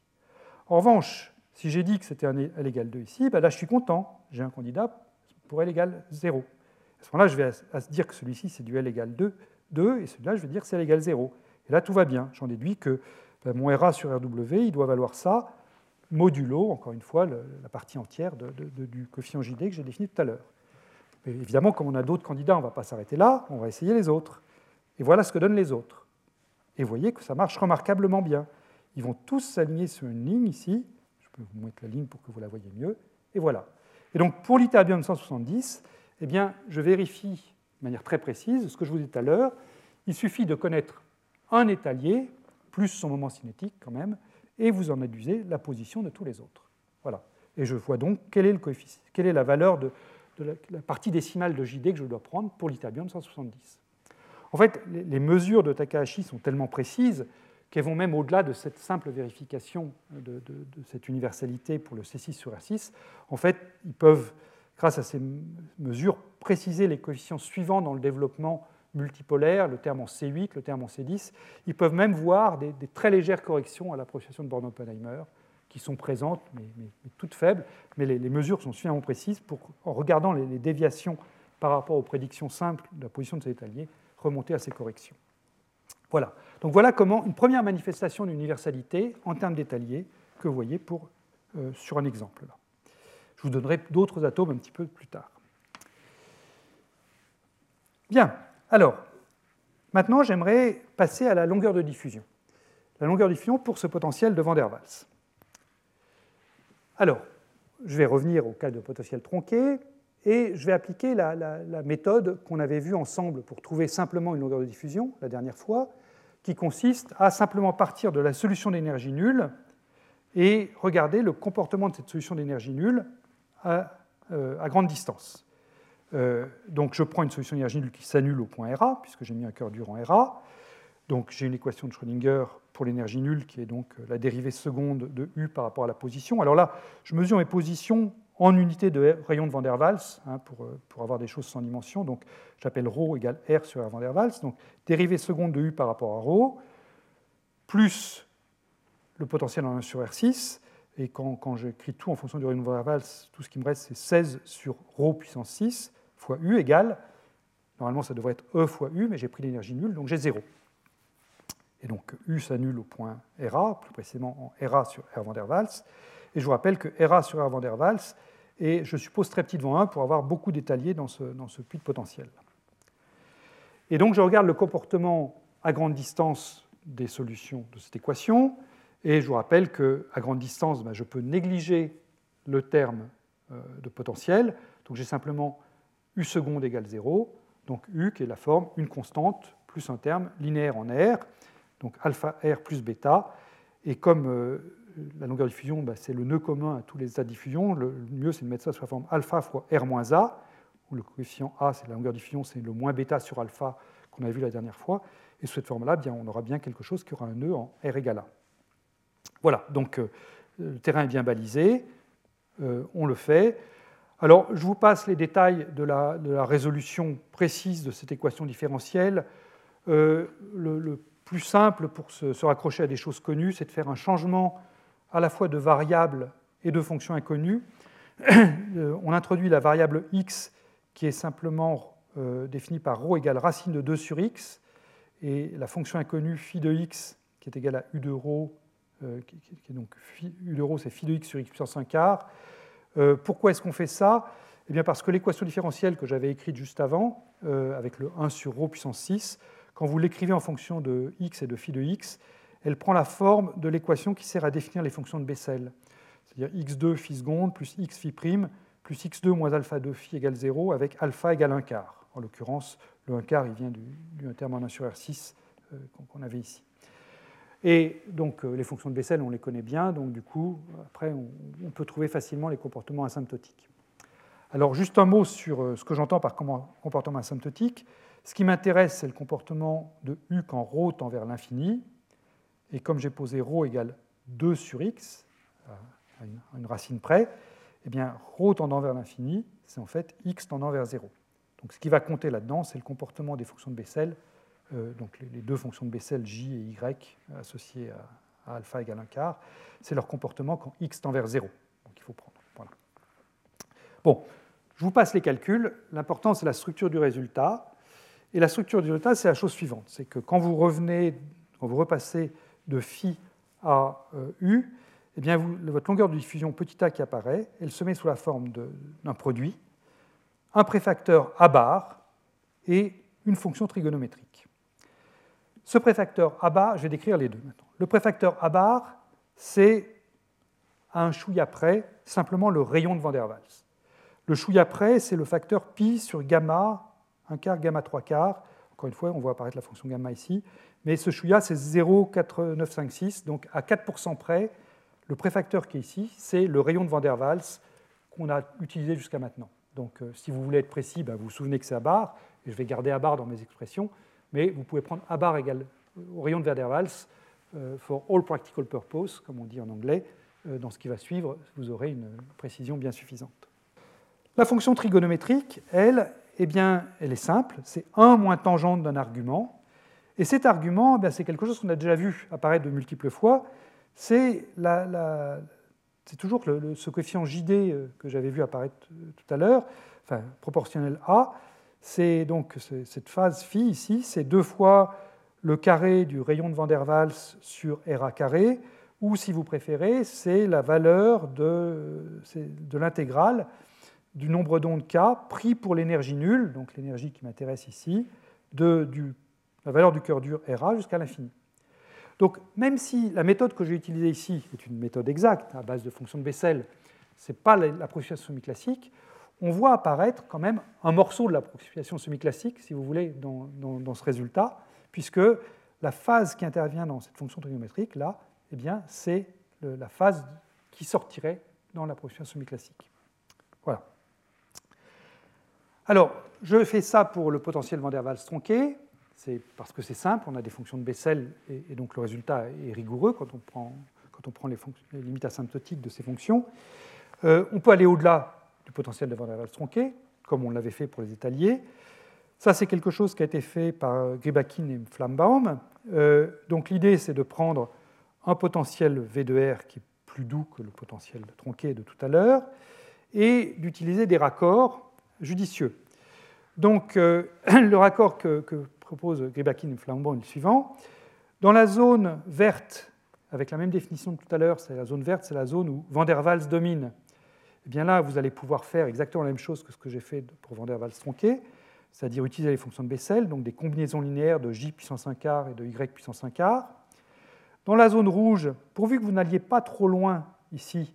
En revanche, si j'ai dit que c'était un L égale 2 ici, bah, là je suis content, j'ai un candidat pour L égale 0. À ce moment-là, je vais à, dire que celui-ci c'est du L égale 2, 2 et celui-là je vais dire que c'est L égale 0. Et là tout va bien, j'en déduis que bah, mon RA sur RW, il doit valoir ça, modulo, encore une fois, la partie entière du coefficient JD que j'ai défini tout à l'heure. Évidemment, comme on a d'autres candidats, on ne va pas s'arrêter là, on va essayer les autres. Et voilà ce que donnent les autres. Et vous voyez que ça marche remarquablement bien. Ils vont tous s'aligner sur une ligne ici. Je peux vous mettre la ligne pour que vous la voyez mieux. Et voilà. Et donc pour l'iterbium 170, eh bien, je vérifie de manière très précise ce que je vous disais tout à l'heure. Il suffit de connaître un étalier, plus son moment cinétique quand même, et vous en déduisez la position de tous les autres. Voilà. Et je vois donc quelle est la valeur de, la, partie décimale de JD que je dois prendre pour l'iterbium 170. En fait, les, mesures de Takahashi sont tellement précises qu'elles vont même au-delà de cette simple vérification de, cette universalité pour le C6 sur R6. En fait, ils peuvent, grâce à ces mesures, préciser les coefficients suivants dans le développement multipolaire, le terme en C8, le terme en C10. Ils peuvent même voir des, très légères corrections à l'appréciation de Born-Oppenheimer qui sont présentes, mais, toutes faibles, mais les, mesures sont suffisamment précises pour, en regardant les, déviations par rapport aux prédictions simples de la position de cet alliés, remonter à ces corrections. Voilà. Donc voilà comment une première manifestation d'universalité en termes d'étalier que vous voyez euh, sur un exemple. Je vous donnerai d'autres atomes un petit peu plus tard. Bien, alors, maintenant j'aimerais passer à la longueur de diffusion. La longueur de diffusion pour ce potentiel de Van der Waals. Alors, je vais revenir au cas de potentiel tronqué et je vais appliquer la, méthode qu'on avait vue ensemble pour trouver simplement une longueur de diffusion la dernière fois, qui consiste à simplement partir de la solution d'énergie nulle et regarder le comportement de cette solution d'énergie nulle à, euh, grande distance. Euh, donc je prends une solution d'énergie nulle qui s'annule au point RA, puisque j'ai mis un cœur dur en RA. Donc j'ai une équation de Schrödinger pour l'énergie nulle, qui est donc la dérivée seconde de U par rapport à la position. Alors là, je mesure mes positions en unité de rayon de Van der Waals, hein, pour, euh, pour, avoir des choses sans dimension. Donc j'appelle ρ égale R sur R Van der Waals. Donc dérivée seconde de U par rapport à ρ, plus le potentiel en 1 sur R6. Et quand, quand j'écris tout en fonction du rayon de Van der Waals, tout ce qui me reste, c'est 16 sur ρ puissance 6 fois U égale, normalement ça devrait être E fois U, mais j'ai pris l'énergie nulle, donc j'ai 0. Et donc U s'annule au point RA, plus précisément en RA sur R van der Waals. Et je vous rappelle que RA sur R van der Waals est, je suppose, très petit devant 1 pour avoir beaucoup d'étaliers dans ce, dans ce puits de potentiel. Et donc je regarde le comportement à grande distance des solutions de cette équation. Et je vous rappelle qu'à grande distance, ben, je peux négliger le terme euh, de potentiel. Donc j'ai simplement U seconde égale 0. Donc U qui est la forme, une constante plus un terme linéaire en R donc alpha R plus bêta. Et comme euh, la longueur de diffusion, bah, c'est le nœud commun à tous les états de diffusion, le mieux c'est de mettre ça sous la forme alpha fois R moins A, où le coefficient A, c'est la longueur de diffusion, c'est le moins bêta sur alpha qu'on a vu la dernière fois. Et sous cette forme-là, on aura bien quelque chose qui aura un nœud en R égale A. Voilà, donc euh, le terrain est bien balisé, euh, on le fait. Alors, je vous passe les détails de la, résolution précise de cette équation différentielle. Euh, le, plus simple pour se, raccrocher à des choses connues, c'est de faire un changement à la fois de variable et de fonction inconnue. Euh, on introduit la variable x qui est simplement euh, définie par ρ égale racine de 2 sur x, et la fonction inconnue phi de x qui est égale à u de rho, qui, est donc u de rho c'est phi de x sur x puissance 1 quart, pourquoi est-ce qu'on fait ça? Eh bien parce que l'équation différentielle que j'avais écrite juste avant, avec le 1 sur ρ puissance 6, quand vous l'écrivez en fonction de x et de phi de x, elle prend la forme de l'équation qui sert à définir les fonctions de Bessel. C'est-à-dire x2 phi seconde plus x phi prime plus x2 moins alpha 2 phi égale 0 avec alpha égale 1 quart. En l'occurrence, le 1 quart il vient du, terme en 1 sur R6 euh, qu'on avait ici. Et donc euh, les fonctions de Bessel, on les connaît bien, donc du coup, après, on, peut trouver facilement les comportements asymptotiques. Alors juste un mot sur euh, ce que j'entends par comportement asymptotique. Ce qui m'intéresse, c'est le comportement de U quand ρ tend vers l'infini. Et comme j'ai posé ρ égale 2 sur x, à une racine près, eh bien, ρ tendant vers l'infini, c'est en fait x tendant vers 0. Donc ce qui va compter là-dedans, c'est le comportement des fonctions de Bessel, euh, donc les, deux fonctions de Bessel, j et y, associées à, alpha égale 1 quart, c'est leur comportement quand x tend vers 0. Donc il faut prendre. Bon, je vous passe les calculs. L'important, c'est la structure du résultat. Et la structure du résultat, c'est la chose suivante. C'est que quand vous revenez, quand vous repassez de phi à euh, u, eh bien votre longueur de diffusion petit a qui apparaît, elle se met sous la forme d'un produit, un préfacteur a bar et une fonction trigonométrique. Ce préfacteur a bar, je vais décrire les deux maintenant. Le préfacteur a bar, c'est à un chouïa près simplement le rayon de Van der Waals. Le chouïa près, c'est le facteur pi sur gamma 1 quart gamma 3 quarts. encore une fois, on voit apparaître la fonction gamma ici. Mais ce chouïa, c'est 0,4956. Donc à 4% près, le préfacteur qui est ici, c'est le rayon de Van der Waals qu'on a utilisé jusqu'à maintenant. Donc euh, si vous voulez être précis, ben, vous vous souvenez que c'est à barre, et je vais garder à barre dans mes expressions, mais vous pouvez prendre à barre égale au rayon de Van euh, for all practical purpose, comme on dit en anglais. Euh, dans ce qui va suivre, vous aurez une précision bien suffisante. La fonction trigonométrique, elle, eh bien, elle est simple, c'est 1 moins tangente d'un argument. Et cet argument, eh c'est quelque chose qu'on a déjà vu apparaître de multiples fois. C'est toujours ce coefficient JD euh, que j'avais vu apparaître tout à l'heure, enfin proportionnel à. C'est donc cette phase phi ici, c'est deux fois le carré du rayon de Van der Waals sur RA carré, ou si vous préférez, c'est la valeur de, l'intégrale du nombre d'ondes K pris pour l'énergie nulle, donc l'énergie qui m'intéresse ici, de la valeur du cœur dur RA jusqu'à l'infini. Donc même si la méthode que j'ai utilisée ici est une méthode exacte, à base de fonctions de Bessel, ce n'est pas l'approximation semi-classique, on voit apparaître quand même un morceau de l'approximation semi-classique, si vous voulez, dans, ce résultat, puisque la phase qui intervient dans cette fonction trigonométrique, là, eh bien, c'est la phase qui sortirait dans l'approximation semi-classique. Voilà. Alors, je fais ça pour le potentiel Van der Waals tronqué. C'est parce que c'est simple, on a des fonctions de Bessel et, donc le résultat est rigoureux quand on prend, quand on prend les, limites asymptotiques de ces fonctions. Euh, on peut aller au-delà du potentiel de Van der Waals tronqué, comme on l'avait fait pour les étaliers. Ça, c'est quelque chose qui a été fait par Gribakin et Flambaum. Euh, donc l'idée, c'est de prendre un potentiel V de R qui est plus doux que le potentiel tronqué de tout à l'heure, et d'utiliser des raccords judicieux. Donc, euh, le raccord que, propose Gribakin et Flambaum est le suivant. Dans la zone verte, avec la même définition que tout à l'heure, c'est la zone verte, c'est la zone où Van der Waals domine. Eh bien là, vous allez pouvoir faire exactement la même chose que ce que j'ai fait pour Van der Waals tronqué, c'est-à-dire utiliser les fonctions de Bessel, donc des combinaisons linéaires de j puissance 1 quart et de y puissance 1 quart. Dans la zone rouge, pourvu que vous n'alliez pas trop loin ici,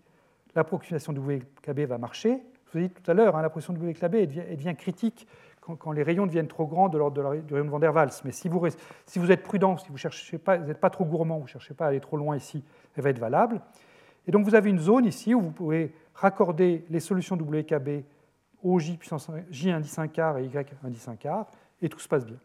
l'approximation de WKB va marcher. Je vous ai dit tout à l'heure, hein, l'approximation de WKB devient, critique quand, les rayons deviennent trop grands de l'ordre du rayon de Van der Waals. Mais si vous, si vous êtes prudent, si vous n'êtes pas, trop gourmand, vous ne cherchez pas à aller trop loin ici, elle va être valable. Et donc vous avez une zone ici où vous pouvez raccorder les solutions WKB au J, puissance, indice 1 quart et Y indice 1 quart, et tout se passe bien.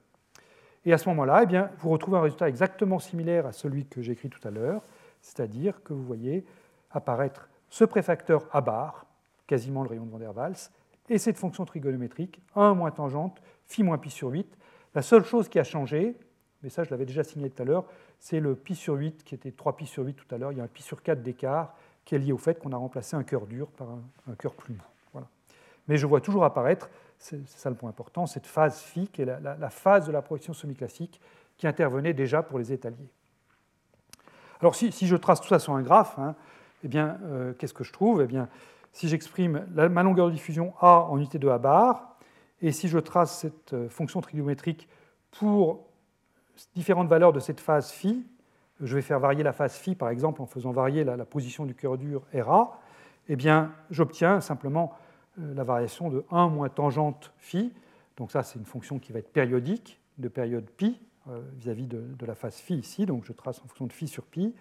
Et à ce moment-là, eh vous retrouvez un résultat exactement similaire à celui que j'ai écrit tout à l'heure, c'est-à-dire que vous voyez apparaître ce préfacteur à barre, quasiment le rayon de Van der Waals, et cette fonction trigonométrique, 1 moins tangente, phi moins pi sur 8. La seule chose qui a changé, mais ça je l'avais déjà signé tout à l'heure, c'est le pi sur 8 qui était 3 pi sur 8 tout à l'heure. Il y a un pi sur 4 d'écart qui est lié au fait qu'on a remplacé un cœur dur par un, cœur plus mou. Voilà. Mais je vois toujours apparaître, c'est ça le point important, cette phase phi qui est la, phase de la projection semi-classique qui intervenait déjà pour les étaliers. Alors si, je trace tout ça sur un graphe, hein, eh bien, euh, qu'est-ce que je trouve? Eh bien, Si j'exprime ma longueur de diffusion A en unité de A bar, et si je trace cette euh, fonction trigonométrique pour différentes valeurs de cette phase phi, je vais faire varier la phase phi, par exemple, en faisant varier la, position du cœur dur RA, eh bien, j'obtiens simplement euh, la variation de 1 moins tangente phi. Donc ça, c'est une fonction qui va être périodique, de période pi, vis-à-vis de, la phase phi ici. Donc je trace en fonction de phi sur pi.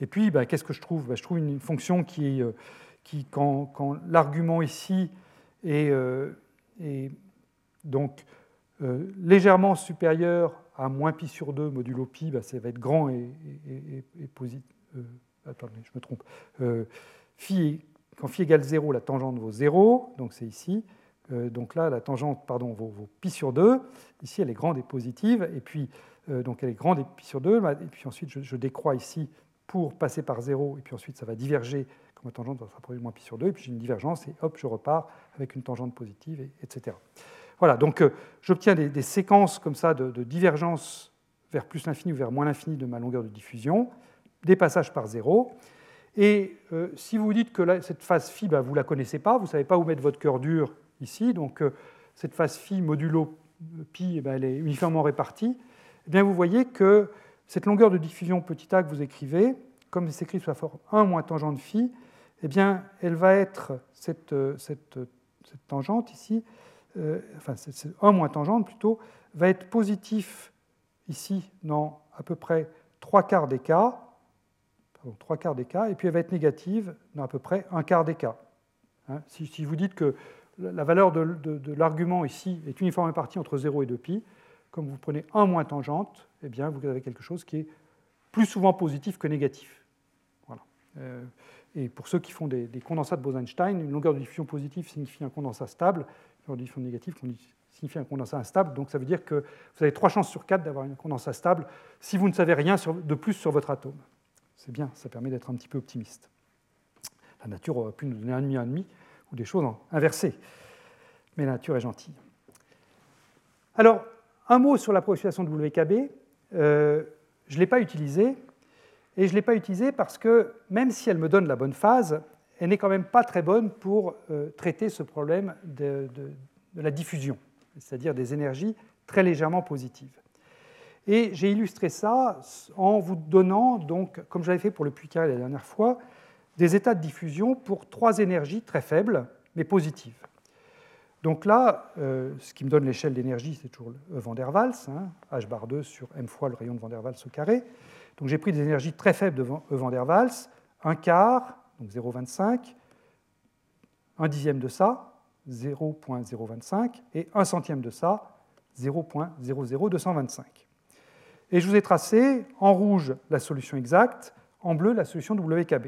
Et puis, bah, qu'est-ce que je trouve? Bah, Je trouve une fonction qui, euh, quand, l'argument ici est, euh, donc euh, légèrement supérieur à moins pi sur 2 modulo pi, bah, ça va être grand et, positif. attendez, je me trompe. phi, quand phi égale 0, la tangente vaut 0, donc c'est ici. donc là, la tangente pardon, vaut, pi sur 2. Ici, elle est grande et positive. Et puis, donc elle est grande et pi sur 2. Et puis ensuite, je, décrois ici pour passer par 0, et puis ensuite ça va diverger, comme la tangente va se rapprocher de moins pi sur 2, et puis j'ai une divergence, et hop, je repars avec une tangente positive, etc. Voilà, donc euh, j'obtiens des, séquences comme ça de, divergence vers plus l'infini ou vers moins l'infini de ma longueur de diffusion, des passages par 0. Et euh, si vous dites que cette phase phi, bah, vous ne la connaissez pas, vous ne savez pas où mettre votre cœur dur ici, donc euh, cette phase phi modulo pi, eh ben, elle est uniformément répartie, eh bien vous voyez que cette longueur de diffusion petit a que vous écrivez, comme elle s'écrit sous la forme 1 moins tangente phi, eh bien, elle va être cette, tangente ici, enfin c'est 1 moins tangente plutôt, va être positif ici dans à peu près 3 quarts des cas, 3 quarts des cas, et puis elle va être négative dans à peu près un quart des cas. Hein, si, vous dites que la valeur de, l'argument ici est uniformément partie entre 0 et 2π, comme vous prenez 1 moins tangente, eh bien, vous avez quelque chose qui est plus souvent positif que négatif. Voilà. Euh, et pour ceux qui font des, condensats de Bose-Einstein, une longueur de diffusion positive signifie un condensat stable, une longueur de diffusion négative signifie un condensat instable. Donc ça veut dire que vous avez 3 chances sur 4 d'avoir un condensat stable si vous ne savez rien de plus sur votre atome. C'est bien, ça permet d'être un petit peu optimiste. La nature aurait pu nous donner un demi, un demi, ou des choses inversées. Mais la nature est gentille. Alors, un mot sur l'approximation de WKB. Euh, je ne l'ai pas utilisée, et je ne l'ai pas utilisée parce que même si elle me donne la bonne phase, elle n'est quand même pas très bonne pour euh, traiter ce problème de, la diffusion, c'est-à-dire des énergies très légèrement positives. Et j'ai illustré ça en vous donnant, donc, comme j'avais fait pour le puits carré la dernière fois, des états de diffusion pour trois énergies très faibles, mais positives. Donc là, euh, ce qui me donne l'échelle d'énergie, c'est toujours le van der Waals, hein, h bar 2 sur m fois le rayon de van der Waals au carré. Donc j'ai pris des énergies très faibles de van der Waals, un quart, donc 0,25, un dixième de ça, 0,025, et un centième de ça, 0,00225. Et je vous ai tracé en rouge la solution exacte, en bleu la solution WKB.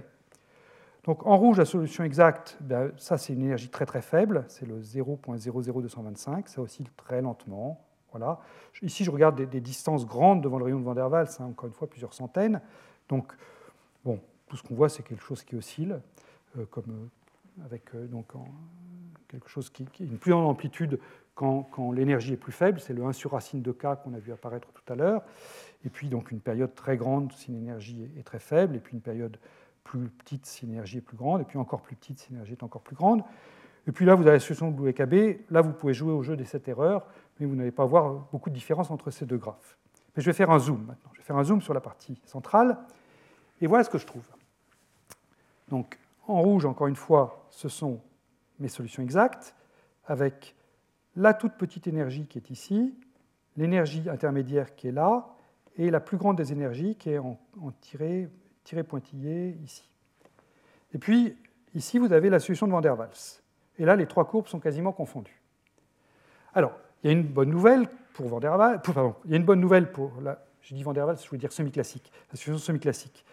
Donc en rouge, la solution exacte, ben, ça c'est une énergie très très faible, c'est le 0.00225, ça oscille très lentement. Voilà. Ici, je regarde des, distances grandes devant le rayon de Van der Waals, hein, encore une fois plusieurs centaines. Donc, bon, tout ce qu'on voit, c'est quelque chose qui oscille, euh, comme euh, avec euh, donc, quelque chose qui, une plus grande amplitude quand, quand l'énergie est plus faible. C'est le 1 sur racine de k qu'on a vu apparaître tout à l'heure. Et puis donc une période très grande si l'énergie est très faible, et puis une période plus petite si l'énergie est plus grande, et puis encore plus petite si l'énergie est encore plus grande. Et puis là, vous avez la solution de WKB. Là, vous pouvez jouer au jeu des 7 erreurs, mais vous n'allez pas voir beaucoup de différence entre ces deux graphes. Mais je vais faire un zoom maintenant. Je vais faire un zoom sur la partie centrale, et voilà ce que je trouve. Donc, en rouge, encore une fois, ce sont mes solutions exactes, avec la toute petite énergie qui est ici, l'énergie intermédiaire qui est là, et la plus grande des énergies qui est en, tiré pointillé ici. Et puis, ici, vous avez la solution de Van der Waals. Et là, les trois courbes sont quasiment confondues. Alors, il y a une bonne nouvelle pour Van der Waals, pardon, il y a une bonne nouvelle pour la, je dis Van der Waals, je veux dire semi-classique, la solution semi-classique.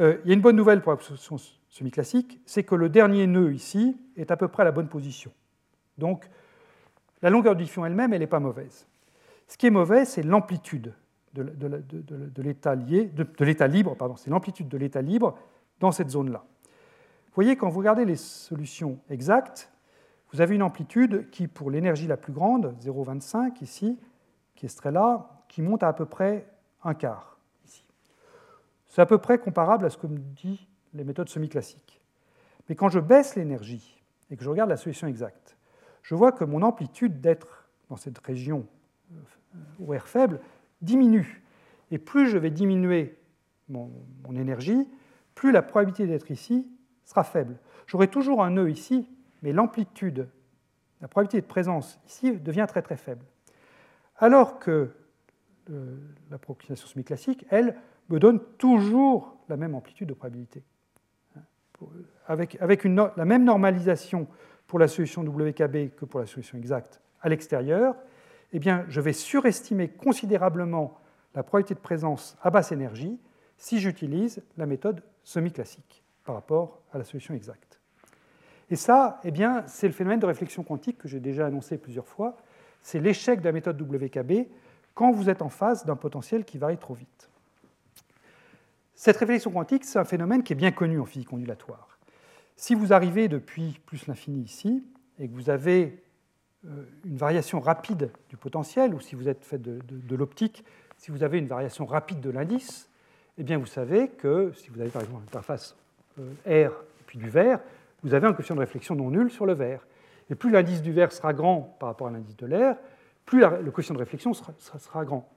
Euh, il y a une bonne nouvelle pour la solution semi-classique, c'est que le dernier nœud ici est à peu près à la bonne position. Donc, la longueur diffusion elle-même, elle n'est pas mauvaise. Ce qui est mauvais, c'est l'amplitude de, l'état libre, c'est l'amplitude de l'état libre dans cette zone-là. Vous voyez, quand vous regardez les solutions exactes, vous avez une amplitude qui, pour l'énergie la plus grande, 0,25 ici, qui est ce trait-là, qui monte à à peu près un quart ici. C'est à peu près comparable à ce que me disent les méthodes semi-classiques. Mais quand je baisse l'énergie et que je regarde la solution exacte, je vois que mon amplitude d'être dans cette région euh, faible diminue. Et plus je vais diminuer mon, énergie, plus la probabilité d'être ici sera faible. J'aurai toujours un nœud ici, mais l'amplitude, la probabilité de présence ici devient très très faible. Alors que euh, l'approximation semi-classique, elle, me donne toujours la même amplitude de probabilité. Avec, la même normalisation pour la solution WKB que pour la solution exacte à l'extérieur, eh bien, je vais surestimer considérablement la probabilité de présence à basse énergie si j'utilise la méthode semi-classique par rapport à la solution exacte. Et ça, eh bien, c'est le phénomène de réflexion quantique que j'ai déjà annoncé plusieurs fois. C'est l'échec de la méthode WKB quand vous êtes en face d'un potentiel qui varie trop vite. Cette réflexion quantique, c'est un phénomène qui est bien connu en physique ondulatoire. Si vous arrivez depuis plus l'infini ici, et que vous avez euh, une variation rapide du potentiel, ou si vous êtes fait de, l'optique, si vous avez une variation rapide de l'indice, eh bien vous savez que si vous avez par exemple une interface euh, R et puis du vert, vous avez un coefficient de réflexion non nul sur le vert. Et plus l'indice du vert sera grand par rapport à l'indice de l'air, plus le coefficient de réflexion sera, grand.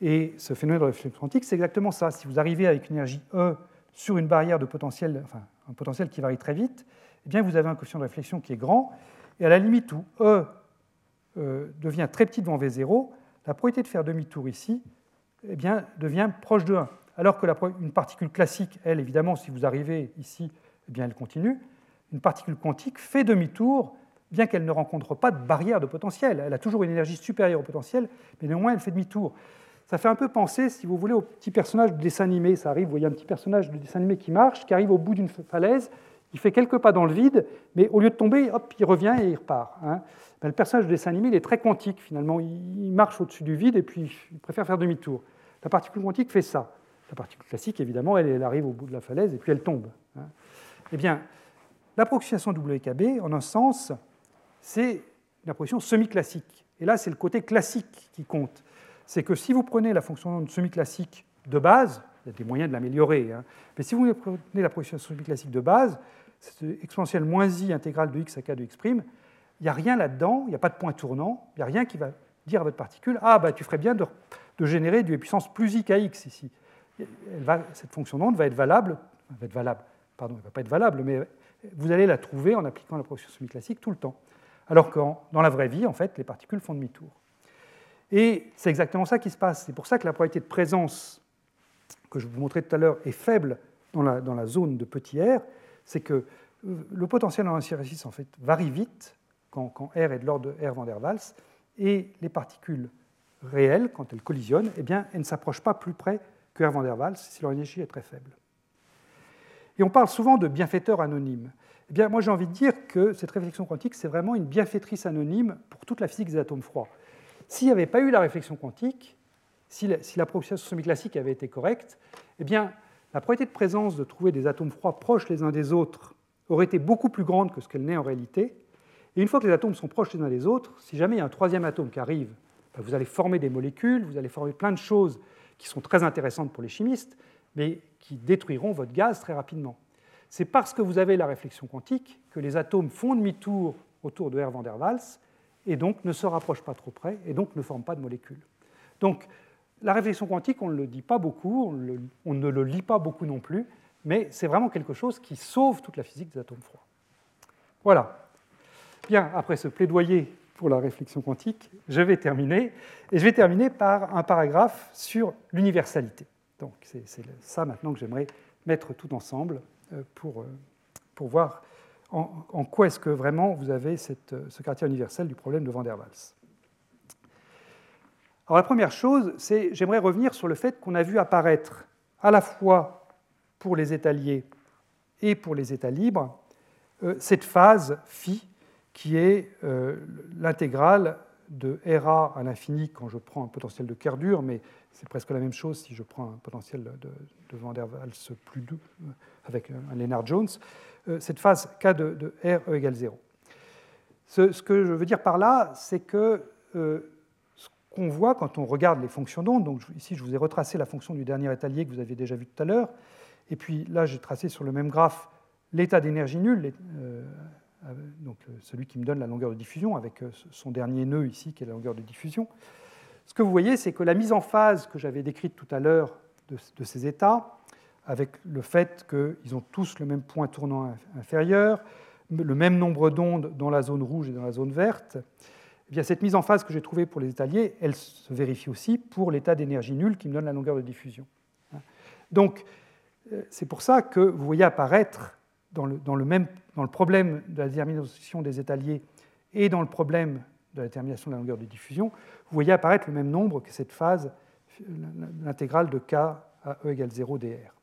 Et ce phénomène de réflexion quantique, c'est exactement ça. Si vous arrivez avec une énergie E sur une barrière de potentiel, enfin un potentiel qui varie très vite, eh bien vous avez un coefficient de réflexion qui est grand, et à la limite où E euh, devient très petite devant V0, la probabilité de faire demi-tour ici eh bien, devient proche de 1. Alors que la, une particule classique, elle, évidemment, si vous arrivez ici, eh bien, elle continue. Une particule quantique fait demi-tour, bien qu'elle ne rencontre pas de barrière de potentiel. Elle a toujours une énergie supérieure au potentiel, mais néanmoins, elle fait demi-tour. Ça fait un peu penser, si vous voulez, au petit personnage de dessin animé. Ça arrive, vous voyez un petit personnage de dessin animé qui marche, qui arrive au bout d'une falaise, il fait quelques pas dans le vide, mais au lieu de tomber, hop, il revient et il repart. Hein. Ben, le personnage de dessin animé, il est très quantique finalement. Il marche au-dessus du vide et puis il préfère faire demi-tour. La particule quantique fait ça. La particule classique, évidemment, elle, arrive au bout de la falaise et puis elle tombe. Hein. Eh bien, l'approximation WKB, en un sens, c'est une approximation semi-classique. Et là, c'est le côté classique qui compte. C'est que si vous prenez la fonction semi-classique de base, il y a des moyens de l'améliorer, hein, mais si vous prenez l'approximation semi-classique de base, c'est exponentielle moins i intégrale de x à k de x', il n'y a rien là-dedans, il n'y a pas de point tournant, il n'y a rien qui va dire à votre particule Ah, bah, tu ferais bien de, générer du puissance plus i kx ici. cette fonction d'onde va être valable, va être valable, pardon, elle ne va pas être valable, mais vous allez la trouver en appliquant l'approximation semi-classique tout le temps. Alors que dans la vraie vie, en fait, les particules font demi-tour. Et c'est exactement ça qui se passe. C'est pour ça que la probabilité de présence que je vous montrais tout à l'heure est faible dans la, zone de petit r, c'est que euh, le potentiel en en fait, varie vite quand, R est de l'ordre de R van der Waals, et les particules réelles, quand elles collisionnent, eh bien, elles ne s'approchent pas plus près que R van der Waals si leur énergie est très faible. Et on parle souvent de bienfaiteur anonyme. Eh bien, moi, j'ai envie de dire que cette réflexion quantique, c'est vraiment une bienfaitrice anonyme pour toute la physique des atomes froids. S'il n'y avait pas eu la réflexion quantique, si l'approximation semi-classique avait été correcte, eh bien, la probabilité de présence de trouver des atomes froids proches les uns des autres aurait été beaucoup plus grande que ce qu'elle n'est en réalité. Et une fois que les atomes sont proches les uns des autres, si jamais il y a un troisième atome qui arrive, ben, vous allez former des molécules, vous allez former plein de choses qui sont très intéressantes pour les chimistes, mais qui détruiront votre gaz très rapidement. C'est parce que vous avez la réflexion quantique que les atomes font demi-tour autour de R van der Waals et donc ne se rapprochent pas trop près et donc ne forment pas de molécules. Donc la réflexion quantique, on ne le dit pas beaucoup, on, ne le lit pas beaucoup non plus, mais c'est vraiment quelque chose qui sauve toute la physique des atomes froids. Voilà. Bien, après ce plaidoyer pour la réflexion quantique, je vais terminer, et je vais terminer par un paragraphe sur l'universalité. Donc c'est ça maintenant que j'aimerais mettre tout ensemble euh, pour, euh, pour voir en, quoi est-ce que vraiment vous avez cette, ce caractère universel du problème de Van der Waals. Alors la première chose, c'est j'aimerais revenir sur le fait qu'on a vu apparaître à la fois pour les états liés et pour les états libres euh, cette phase phi qui est euh, l'intégrale de RA à l'infini quand je prends un potentiel de Kerr mais c'est presque la même chose si je prends un potentiel de, Van der Waals plus doux euh, avec un Lennard Jones, cette phase K de, R E égale 0. Ce, ce, que je veux dire par là, c'est que qu'on voit quand on regarde les fonctions d'onde. Donc ici, je vous ai retracé la fonction du dernier étalier que vous aviez déjà vu tout à l'heure. Et puis là, j'ai tracé sur le même graphe l'état d'énergie nulle, euh, donc euh, celui qui me donne la longueur de diffusion, avec euh, son dernier nœud ici, qui est la longueur de diffusion. Ce que vous voyez, c'est que la mise en phase que j'avais décrite tout à l'heure de, ces états, avec le fait qu'ils ont tous le même point tournant inférieur, le même nombre d'ondes dans la zone rouge et dans la zone verte, eh cette mise en phase que j'ai trouvée pour les étaliers, elle se vérifie aussi pour l'état d'énergie nulle qui me donne la longueur de diffusion. Donc, euh, c'est pour ça que vous voyez apparaître dans le, même, dans le problème de la détermination des étaliers et dans le problème de la détermination de la longueur de diffusion, vous voyez apparaître le même nombre que cette phase, l'intégrale de k à e égale 0 dr.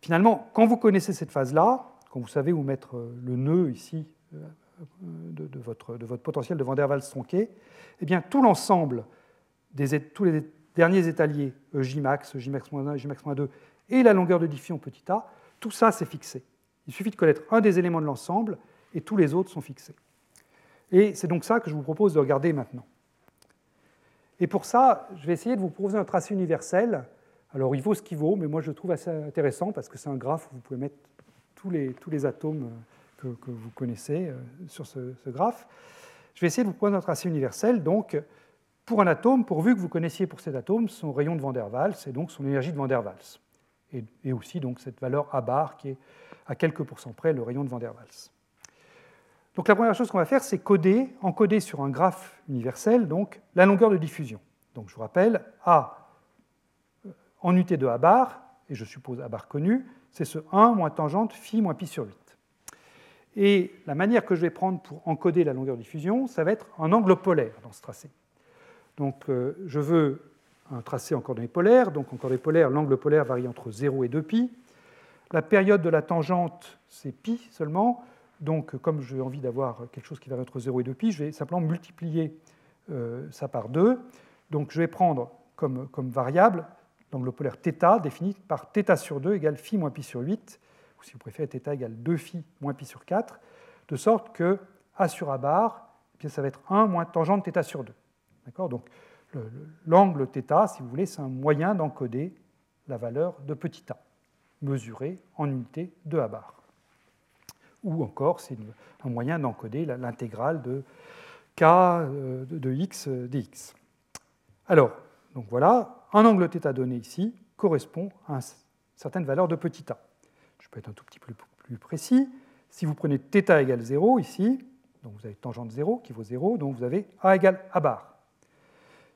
Finalement, quand vous connaissez cette phase-là, quand vous savez où mettre le nœud ici, euh, de, votre, de, votre, potentiel de Van der Waals tronqué, eh bien, tout l'ensemble des tous les derniers étaliers, Jmax, Jmax-1, Jmax-2, et la longueur de diffusion petit a, tout ça c'est fixé. Il suffit de connaître un des éléments de l'ensemble et tous les autres sont fixés. Et c'est donc ça que je vous propose de regarder maintenant. Et pour ça, je vais essayer de vous proposer un tracé universel. Alors il vaut ce qu'il vaut, mais moi je le trouve assez intéressant parce que c'est un graphe où vous pouvez mettre tous les, atomes que, vous connaissez euh, sur ce, graphe. Je vais essayer de vous prendre un tracé universel. Donc, pour un atome, pourvu que vous connaissiez pour cet atome son rayon de Van der Waals et donc son énergie de Van der Waals. Et, aussi donc cette valeur A bar qui est à quelques pourcents près le rayon de Van der Waals. Donc la première chose qu'on va faire, c'est coder, encoder sur un graphe universel, donc la longueur de diffusion. Donc je vous rappelle, A en unité de A bar, et je suppose A bar connu, c'est ce 1 moins tangente phi moins pi sur 8. Et la manière que je vais prendre pour encoder la longueur de diffusion, ça va être un angle polaire dans ce tracé. Donc euh, je veux un tracé en coordonnées polaires, donc en coordonnées polaires, l'angle polaire varie entre 0 et 2π. La période de la tangente, c'est pi seulement, donc comme j'ai envie d'avoir quelque chose qui varie entre 0 et 2π, je vais simplement multiplier euh, ça par 2. Donc je vais prendre comme, comme variable l'angle polaire θ défini par θ sur 2 égale phi moins pi sur 8, ou si vous préférez θ égale 2 phi moins pi sur 4, de sorte que A sur A bar, eh bien, ça va être 1 moins tangente θ sur 2. Donc l'angle θ, si vous voulez, c'est un moyen d'encoder la valeur de petit a, mesurée en unité de A bar. Ou encore, c'est un moyen d'encoder l'intégrale de k euh, de x dx. Alors, donc voilà, un angle θ donné ici correspond à une certaine valeur de petit a. Je peux être un tout petit peu plus précis. Si vous prenez θ égale 0 ici, donc vous avez tangente 0 qui vaut 0, donc vous avez a égale a bar.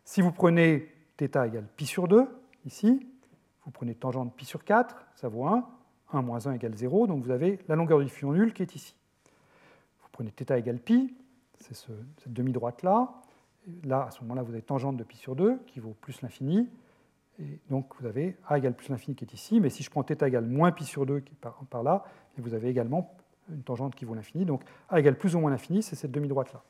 Si vous prenez θ égale pi sur 2, ici, vous prenez tangente pi sur 4, ça vaut 1, 1 moins 1 égale 0, donc vous avez la longueur de diffusion nulle qui est ici. Vous prenez θ égale pi, c'est cette demi-droite-là, là, à ce moment-là, vous avez tangente de pi sur 2 qui vaut plus l'infini, et donc vous avez a égale plus l'infini qui est ici, mais si je prends θ égale moins pi sur 2 qui est par, là, vous avez également une tangente qui vaut l'infini, donc a égale plus ou moins l'infini, c'est cette demi-droite-là.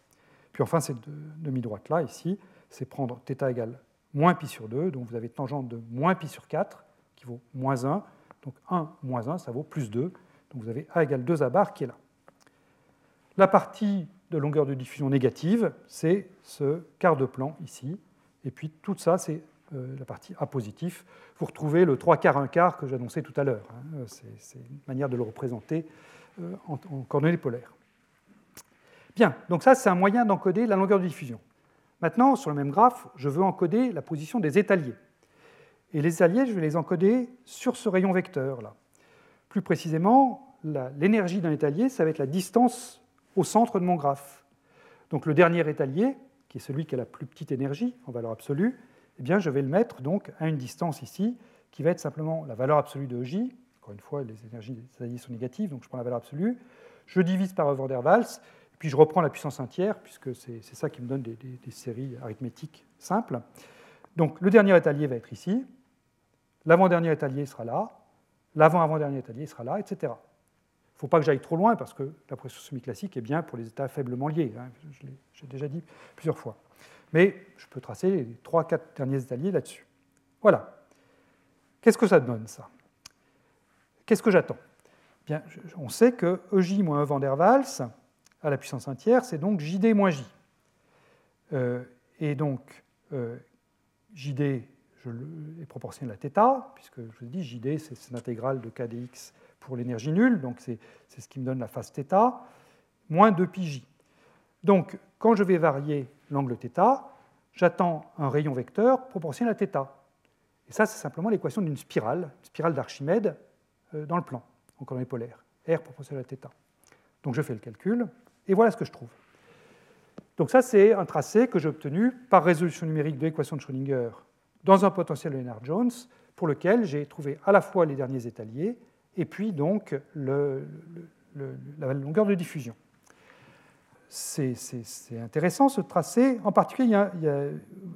Puis enfin, cette demi-droite-là, ici, c'est prendre θ égale moins pi sur 2, donc vous avez tangente de moins pi sur 4, qui vaut moins 1, donc 1 moins 1, ça vaut plus 2, donc vous avez a égale 2 a bar qui est là. La partie de longueur de diffusion négative, c'est ce quart de plan ici, et puis tout ça, c'est euh, la partie A positif. Vous retrouvez le 3 quarts 1 quart que j'annonçais tout à l'heure. Hein. C'est une manière de le représenter euh, en coordonnées polaires. Bien, donc ça, c'est un moyen d'encoder la longueur de diffusion. Maintenant, sur le même graphe, je veux encoder la position des étaliers. Et les étaliers, je vais les encoder sur ce rayon vecteur là. Plus précisément, l'énergie d'un étalier, ça va être la distance au centre de mon graphe. Donc le dernier étalier, qui est celui qui a la plus petite énergie en valeur absolue, eh bien, je vais le mettre donc à une distance ici, qui va être simplement la valeur absolue de J. Encore une fois, les énergies des étaliers sont négatives, donc je prends la valeur absolue. Je divise par Van der Waals, puis je reprends la puissance entière, puisque c'est ça qui me donne des, séries arithmétiques simples. Donc le dernier étalier va être ici, l'avant-dernier étalier sera là, l'avant-avant-dernier étalier sera là, etc. Il ne faut pas que j'aille trop loin, parce que la pression semi-classique est bien pour les états faiblement liés, hein, je l'ai déjà dit plusieurs fois. Mais je peux tracer les 3-4 derniers étaliers là-dessus. Voilà. Qu'est-ce que ça donne, ça? Qu'est-ce que j'attends? On sait que EJ moins E van der Waals, à la puissance entière, c'est donc JD moins J. Euh, et donc, euh, JD je est proportionnel à θ, puisque je vous ai dit, JD, c'est l'intégrale de k dx pour l'énergie nulle, donc c'est ce qui me donne la phase θ, moins 2πj. Donc, quand je vais varier l'angle θ, j'attends un rayon vecteur proportionnel à θ. Et ça, c'est simplement l'équation d'une spirale, une spirale d'Archimède euh, dans le plan, en coordonnées polaires, R proportionnel à θ. Donc je fais le calcul, et voilà ce que je trouve. Donc ça, c'est un tracé que j'ai obtenu par résolution numérique de l'équation de Schrödinger dans un potentiel de Lennard-Jones, pour lequel j'ai trouvé à la fois les derniers étaliers et puis donc la longueur de diffusion. C'est intéressant ce tracé. En particulier, il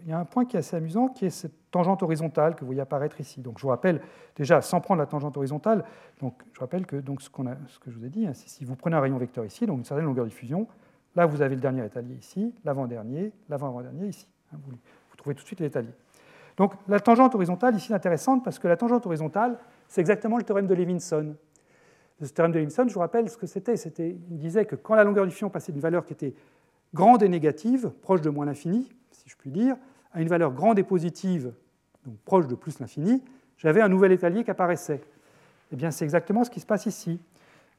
y, a, un point qui est assez amusant, qui est cette tangente horizontale que vous voyez apparaître ici. Donc, je vous rappelle déjà, sans prendre la tangente horizontale, donc, je rappelle que donc, ce, que je vous ai dit, hein, si vous prenez un rayon vecteur ici, donc une certaine longueur de diffusion, là vous avez le dernier étalier ici, l'avant-dernier, l'avant-avant-dernier ici. Hein, vous, vous, trouvez tout de suite l'étalier. Donc la tangente horizontale ici est intéressante parce que la tangente horizontale, c'est exactement le théorème de Levinson. Ce théorème de Levinson, je vous rappelle ce que c'était. Il disait que quand la longueur de diffusion passait d'une valeur qui était grande et négative, proche de moins l'infini, si je puis dire, à une valeur grande et positive, donc proche de plus l'infini, j'avais un nouvel étalier qui apparaissait. Eh bien, c'est exactement ce qui se passe ici.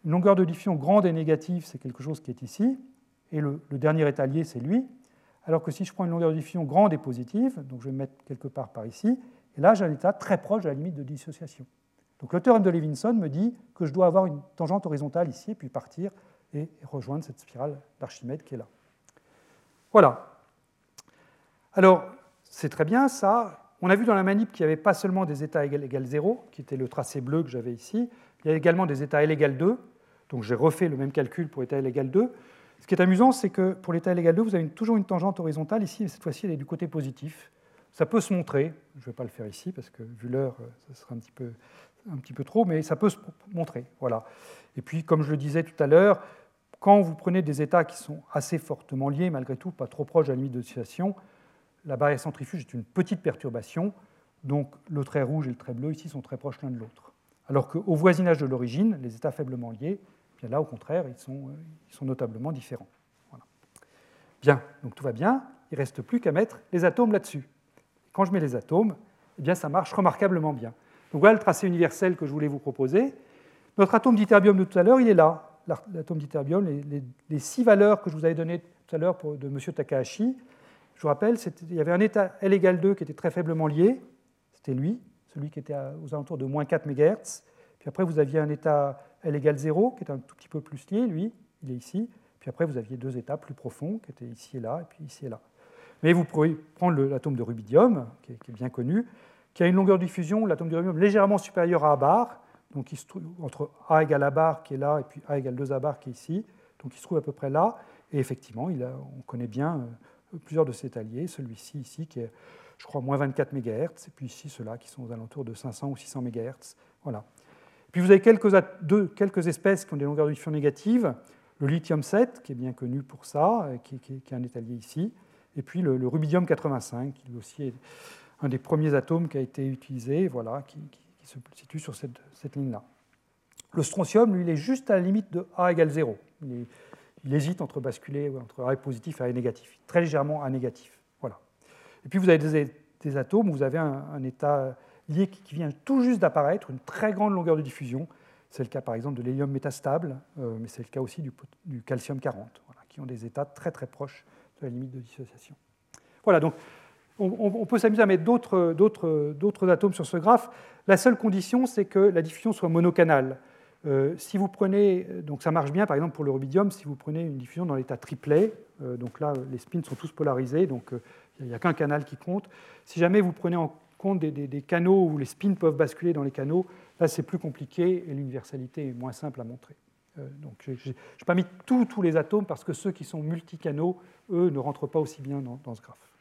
Une longueur de diffusion grande et négative, c'est quelque chose qui est ici, et le, dernier étalier, c'est lui. Alors que si je prends une longueur de diffusion grande et positive, donc je vais mettre quelque part par ici, et là j'ai un état très proche de la limite de dissociation. Donc le théorème de Levinson me dit que je dois avoir une tangente horizontale ici, et puis partir et rejoindre cette spirale d'Archimède qui est là. Voilà. Alors, c'est très bien ça. On a vu dans la manip qu'il n'y avait pas seulement des états égal, égal 0, qui était le tracé bleu que j'avais ici, il y a également des états L égale 2, donc j'ai refait le même calcul pour état L égale 2. Ce qui est amusant, c'est que pour l'état L égale 2, vous avez toujours une tangente horizontale ici, mais cette fois-ci, elle est du côté positif. Ça peut se montrer, je ne vais pas le faire ici, parce que vu l'heure, ce sera un petit, peu, un petit peu trop, mais ça peut se montrer. Voilà. Et puis, comme je le disais tout à l'heure, quand vous prenez des états qui sont assez fortement liés, malgré tout, pas trop proches de la limite de situation, la barrière centrifuge est une petite perturbation, donc le trait rouge et le trait bleu ici sont très proches l'un de l'autre. Alors qu'au voisinage de l'origine, les états faiblement liés, bien là au contraire, ils sont, ils sont notablement différents. Bien, donc tout va bien, il ne reste plus qu'à mettre les atomes là-dessus. Quand je mets les atomes, eh bien ça marche remarquablement bien. Donc voilà le tracé universel que je voulais vous proposer. Notre atome d'iterbium de tout à l'heure, il est là l'atome d'iterbium, les, six valeurs que je vous avais données tout à l'heure de M. Takahashi, je vous rappelle, il y avait un état L égale 2 qui était très faiblement lié, c'était lui, celui qui était aux alentours de moins 4 MHz. Puis après, vous aviez un état L égale 0 qui était un tout petit peu plus lié, lui, il est ici. Puis après, vous aviez deux états plus profonds qui étaient ici et là, et puis ici et là. Mais vous pouvez prendre l'atome de rubidium, qui est, bien connu, qui a une longueur de diffusion, l'atome de rubidium légèrement supérieure à A bar, donc se trouve entre A égale A bar qui est là et puis A égale 2 A bar qui est ici. Donc il se trouve à peu près là. Et effectivement, on connaît bien euh, plusieurs de ses alliés, celui-ci ici qui est, je crois, moins 24 MHz, et puis ici ceux-là qui sont aux alentours de 500 ou 600 MHz. Voilà. Puis vous avez quelques, deux, quelques espèces qui ont des longueurs de diffusion négatives. Le lithium 7, qui est bien connu pour ça, qui, qui, est un étalier ici. Et puis le, rubidium 85, qui lui aussi est un des premiers atomes qui a été utilisé, voilà, qui, se situe sur cette, ligne-là. Le strontium, lui, il est juste à la limite de A égale 0. Il, hésite entre basculer entre A positif et A négatif, très légèrement A négatif. Voilà. Et puis vous avez des, atomes où vous avez un, état lié qui, vient tout juste d'apparaître, une très grande longueur de diffusion. C'est le cas par exemple de l'hélium métastable, euh, mais c'est le cas aussi du, calcium 40, qui ont des états très très proches de la limite de dissociation. Voilà, donc on, peut s'amuser à mettre d'autres atomes sur ce graphe. La seule condition, c'est que la diffusion soit monocanale. Euh, si vous prenez, donc ça marche bien par exemple pour le rubidium, si vous prenez une diffusion dans l'état triplet, euh, donc là les spins sont tous polarisés, donc euh, il n'y a qu'un canal qui compte. Si jamais vous prenez en compte des, canaux où les spins peuvent basculer dans les canaux, là c'est plus compliqué et l'universalité est moins simple à montrer. donc je n'ai pas mis tous les atomes parce que ceux qui sont multicanaux, eux, ne rentrent pas aussi bien dans ce graphe.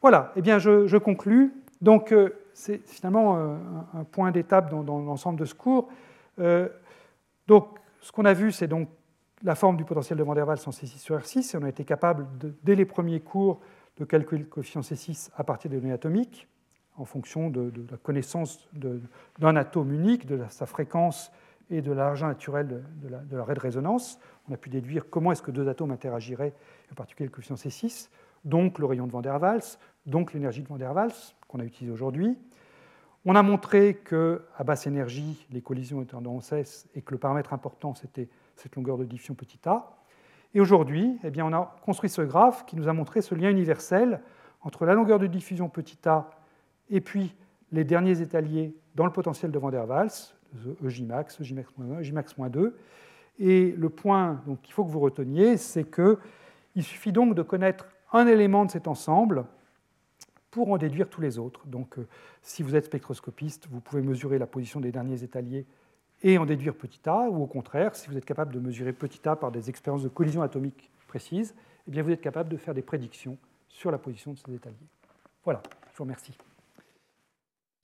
Voilà, eh bien je, conclus. Donc euh, c'est finalement euh, un, point d'étape dans, l'ensemble de ce cours. Euh, donc ce qu'on a vu, c'est donc la forme du potentiel de Van der Waals en C6 sur R6, et on a été capable, dès les premiers cours, de calculer le coefficient C6 à partir des données atomiques, en fonction de, la connaissance d'un atome unique, de sa fréquence et de l'argent naturel de, la, de raie de résonance. On a pu déduire comment est-ce que deux atomes interagiraient, en particulier le coefficient C6 donc le rayon de Van der Waals, donc l'énergie de Van der Waals qu'on a utilisée aujourd'hui. On a montré qu'à basse énergie, les collisions étaient en cesse et que le paramètre important, c'était cette longueur de diffusion petit a. Et aujourd'hui, eh bien, on a construit ce graphe qui nous a montré ce lien universel entre la longueur de diffusion petit a et puis les derniers étaliers dans le potentiel de Van der Waals, EJmax, EJmax-1, EJmax-2. Et le point qu'il faut que vous reteniez, c'est qu'il suffit donc de connaître un élément de cet ensemble pour en déduire tous les autres. Donc, euh, si vous êtes spectroscopiste, vous pouvez mesurer la position des derniers étaliers et en déduire petit a, ou au contraire, si vous êtes capable de mesurer petit a par des expériences de collision atomique précises, eh bien vous êtes capable de faire des prédictions sur la position de ces étaliers. Voilà, je vous remercie.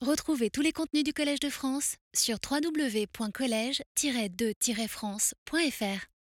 Retrouvez tous les contenus du Collège de France sur www.colège-2-france.fr.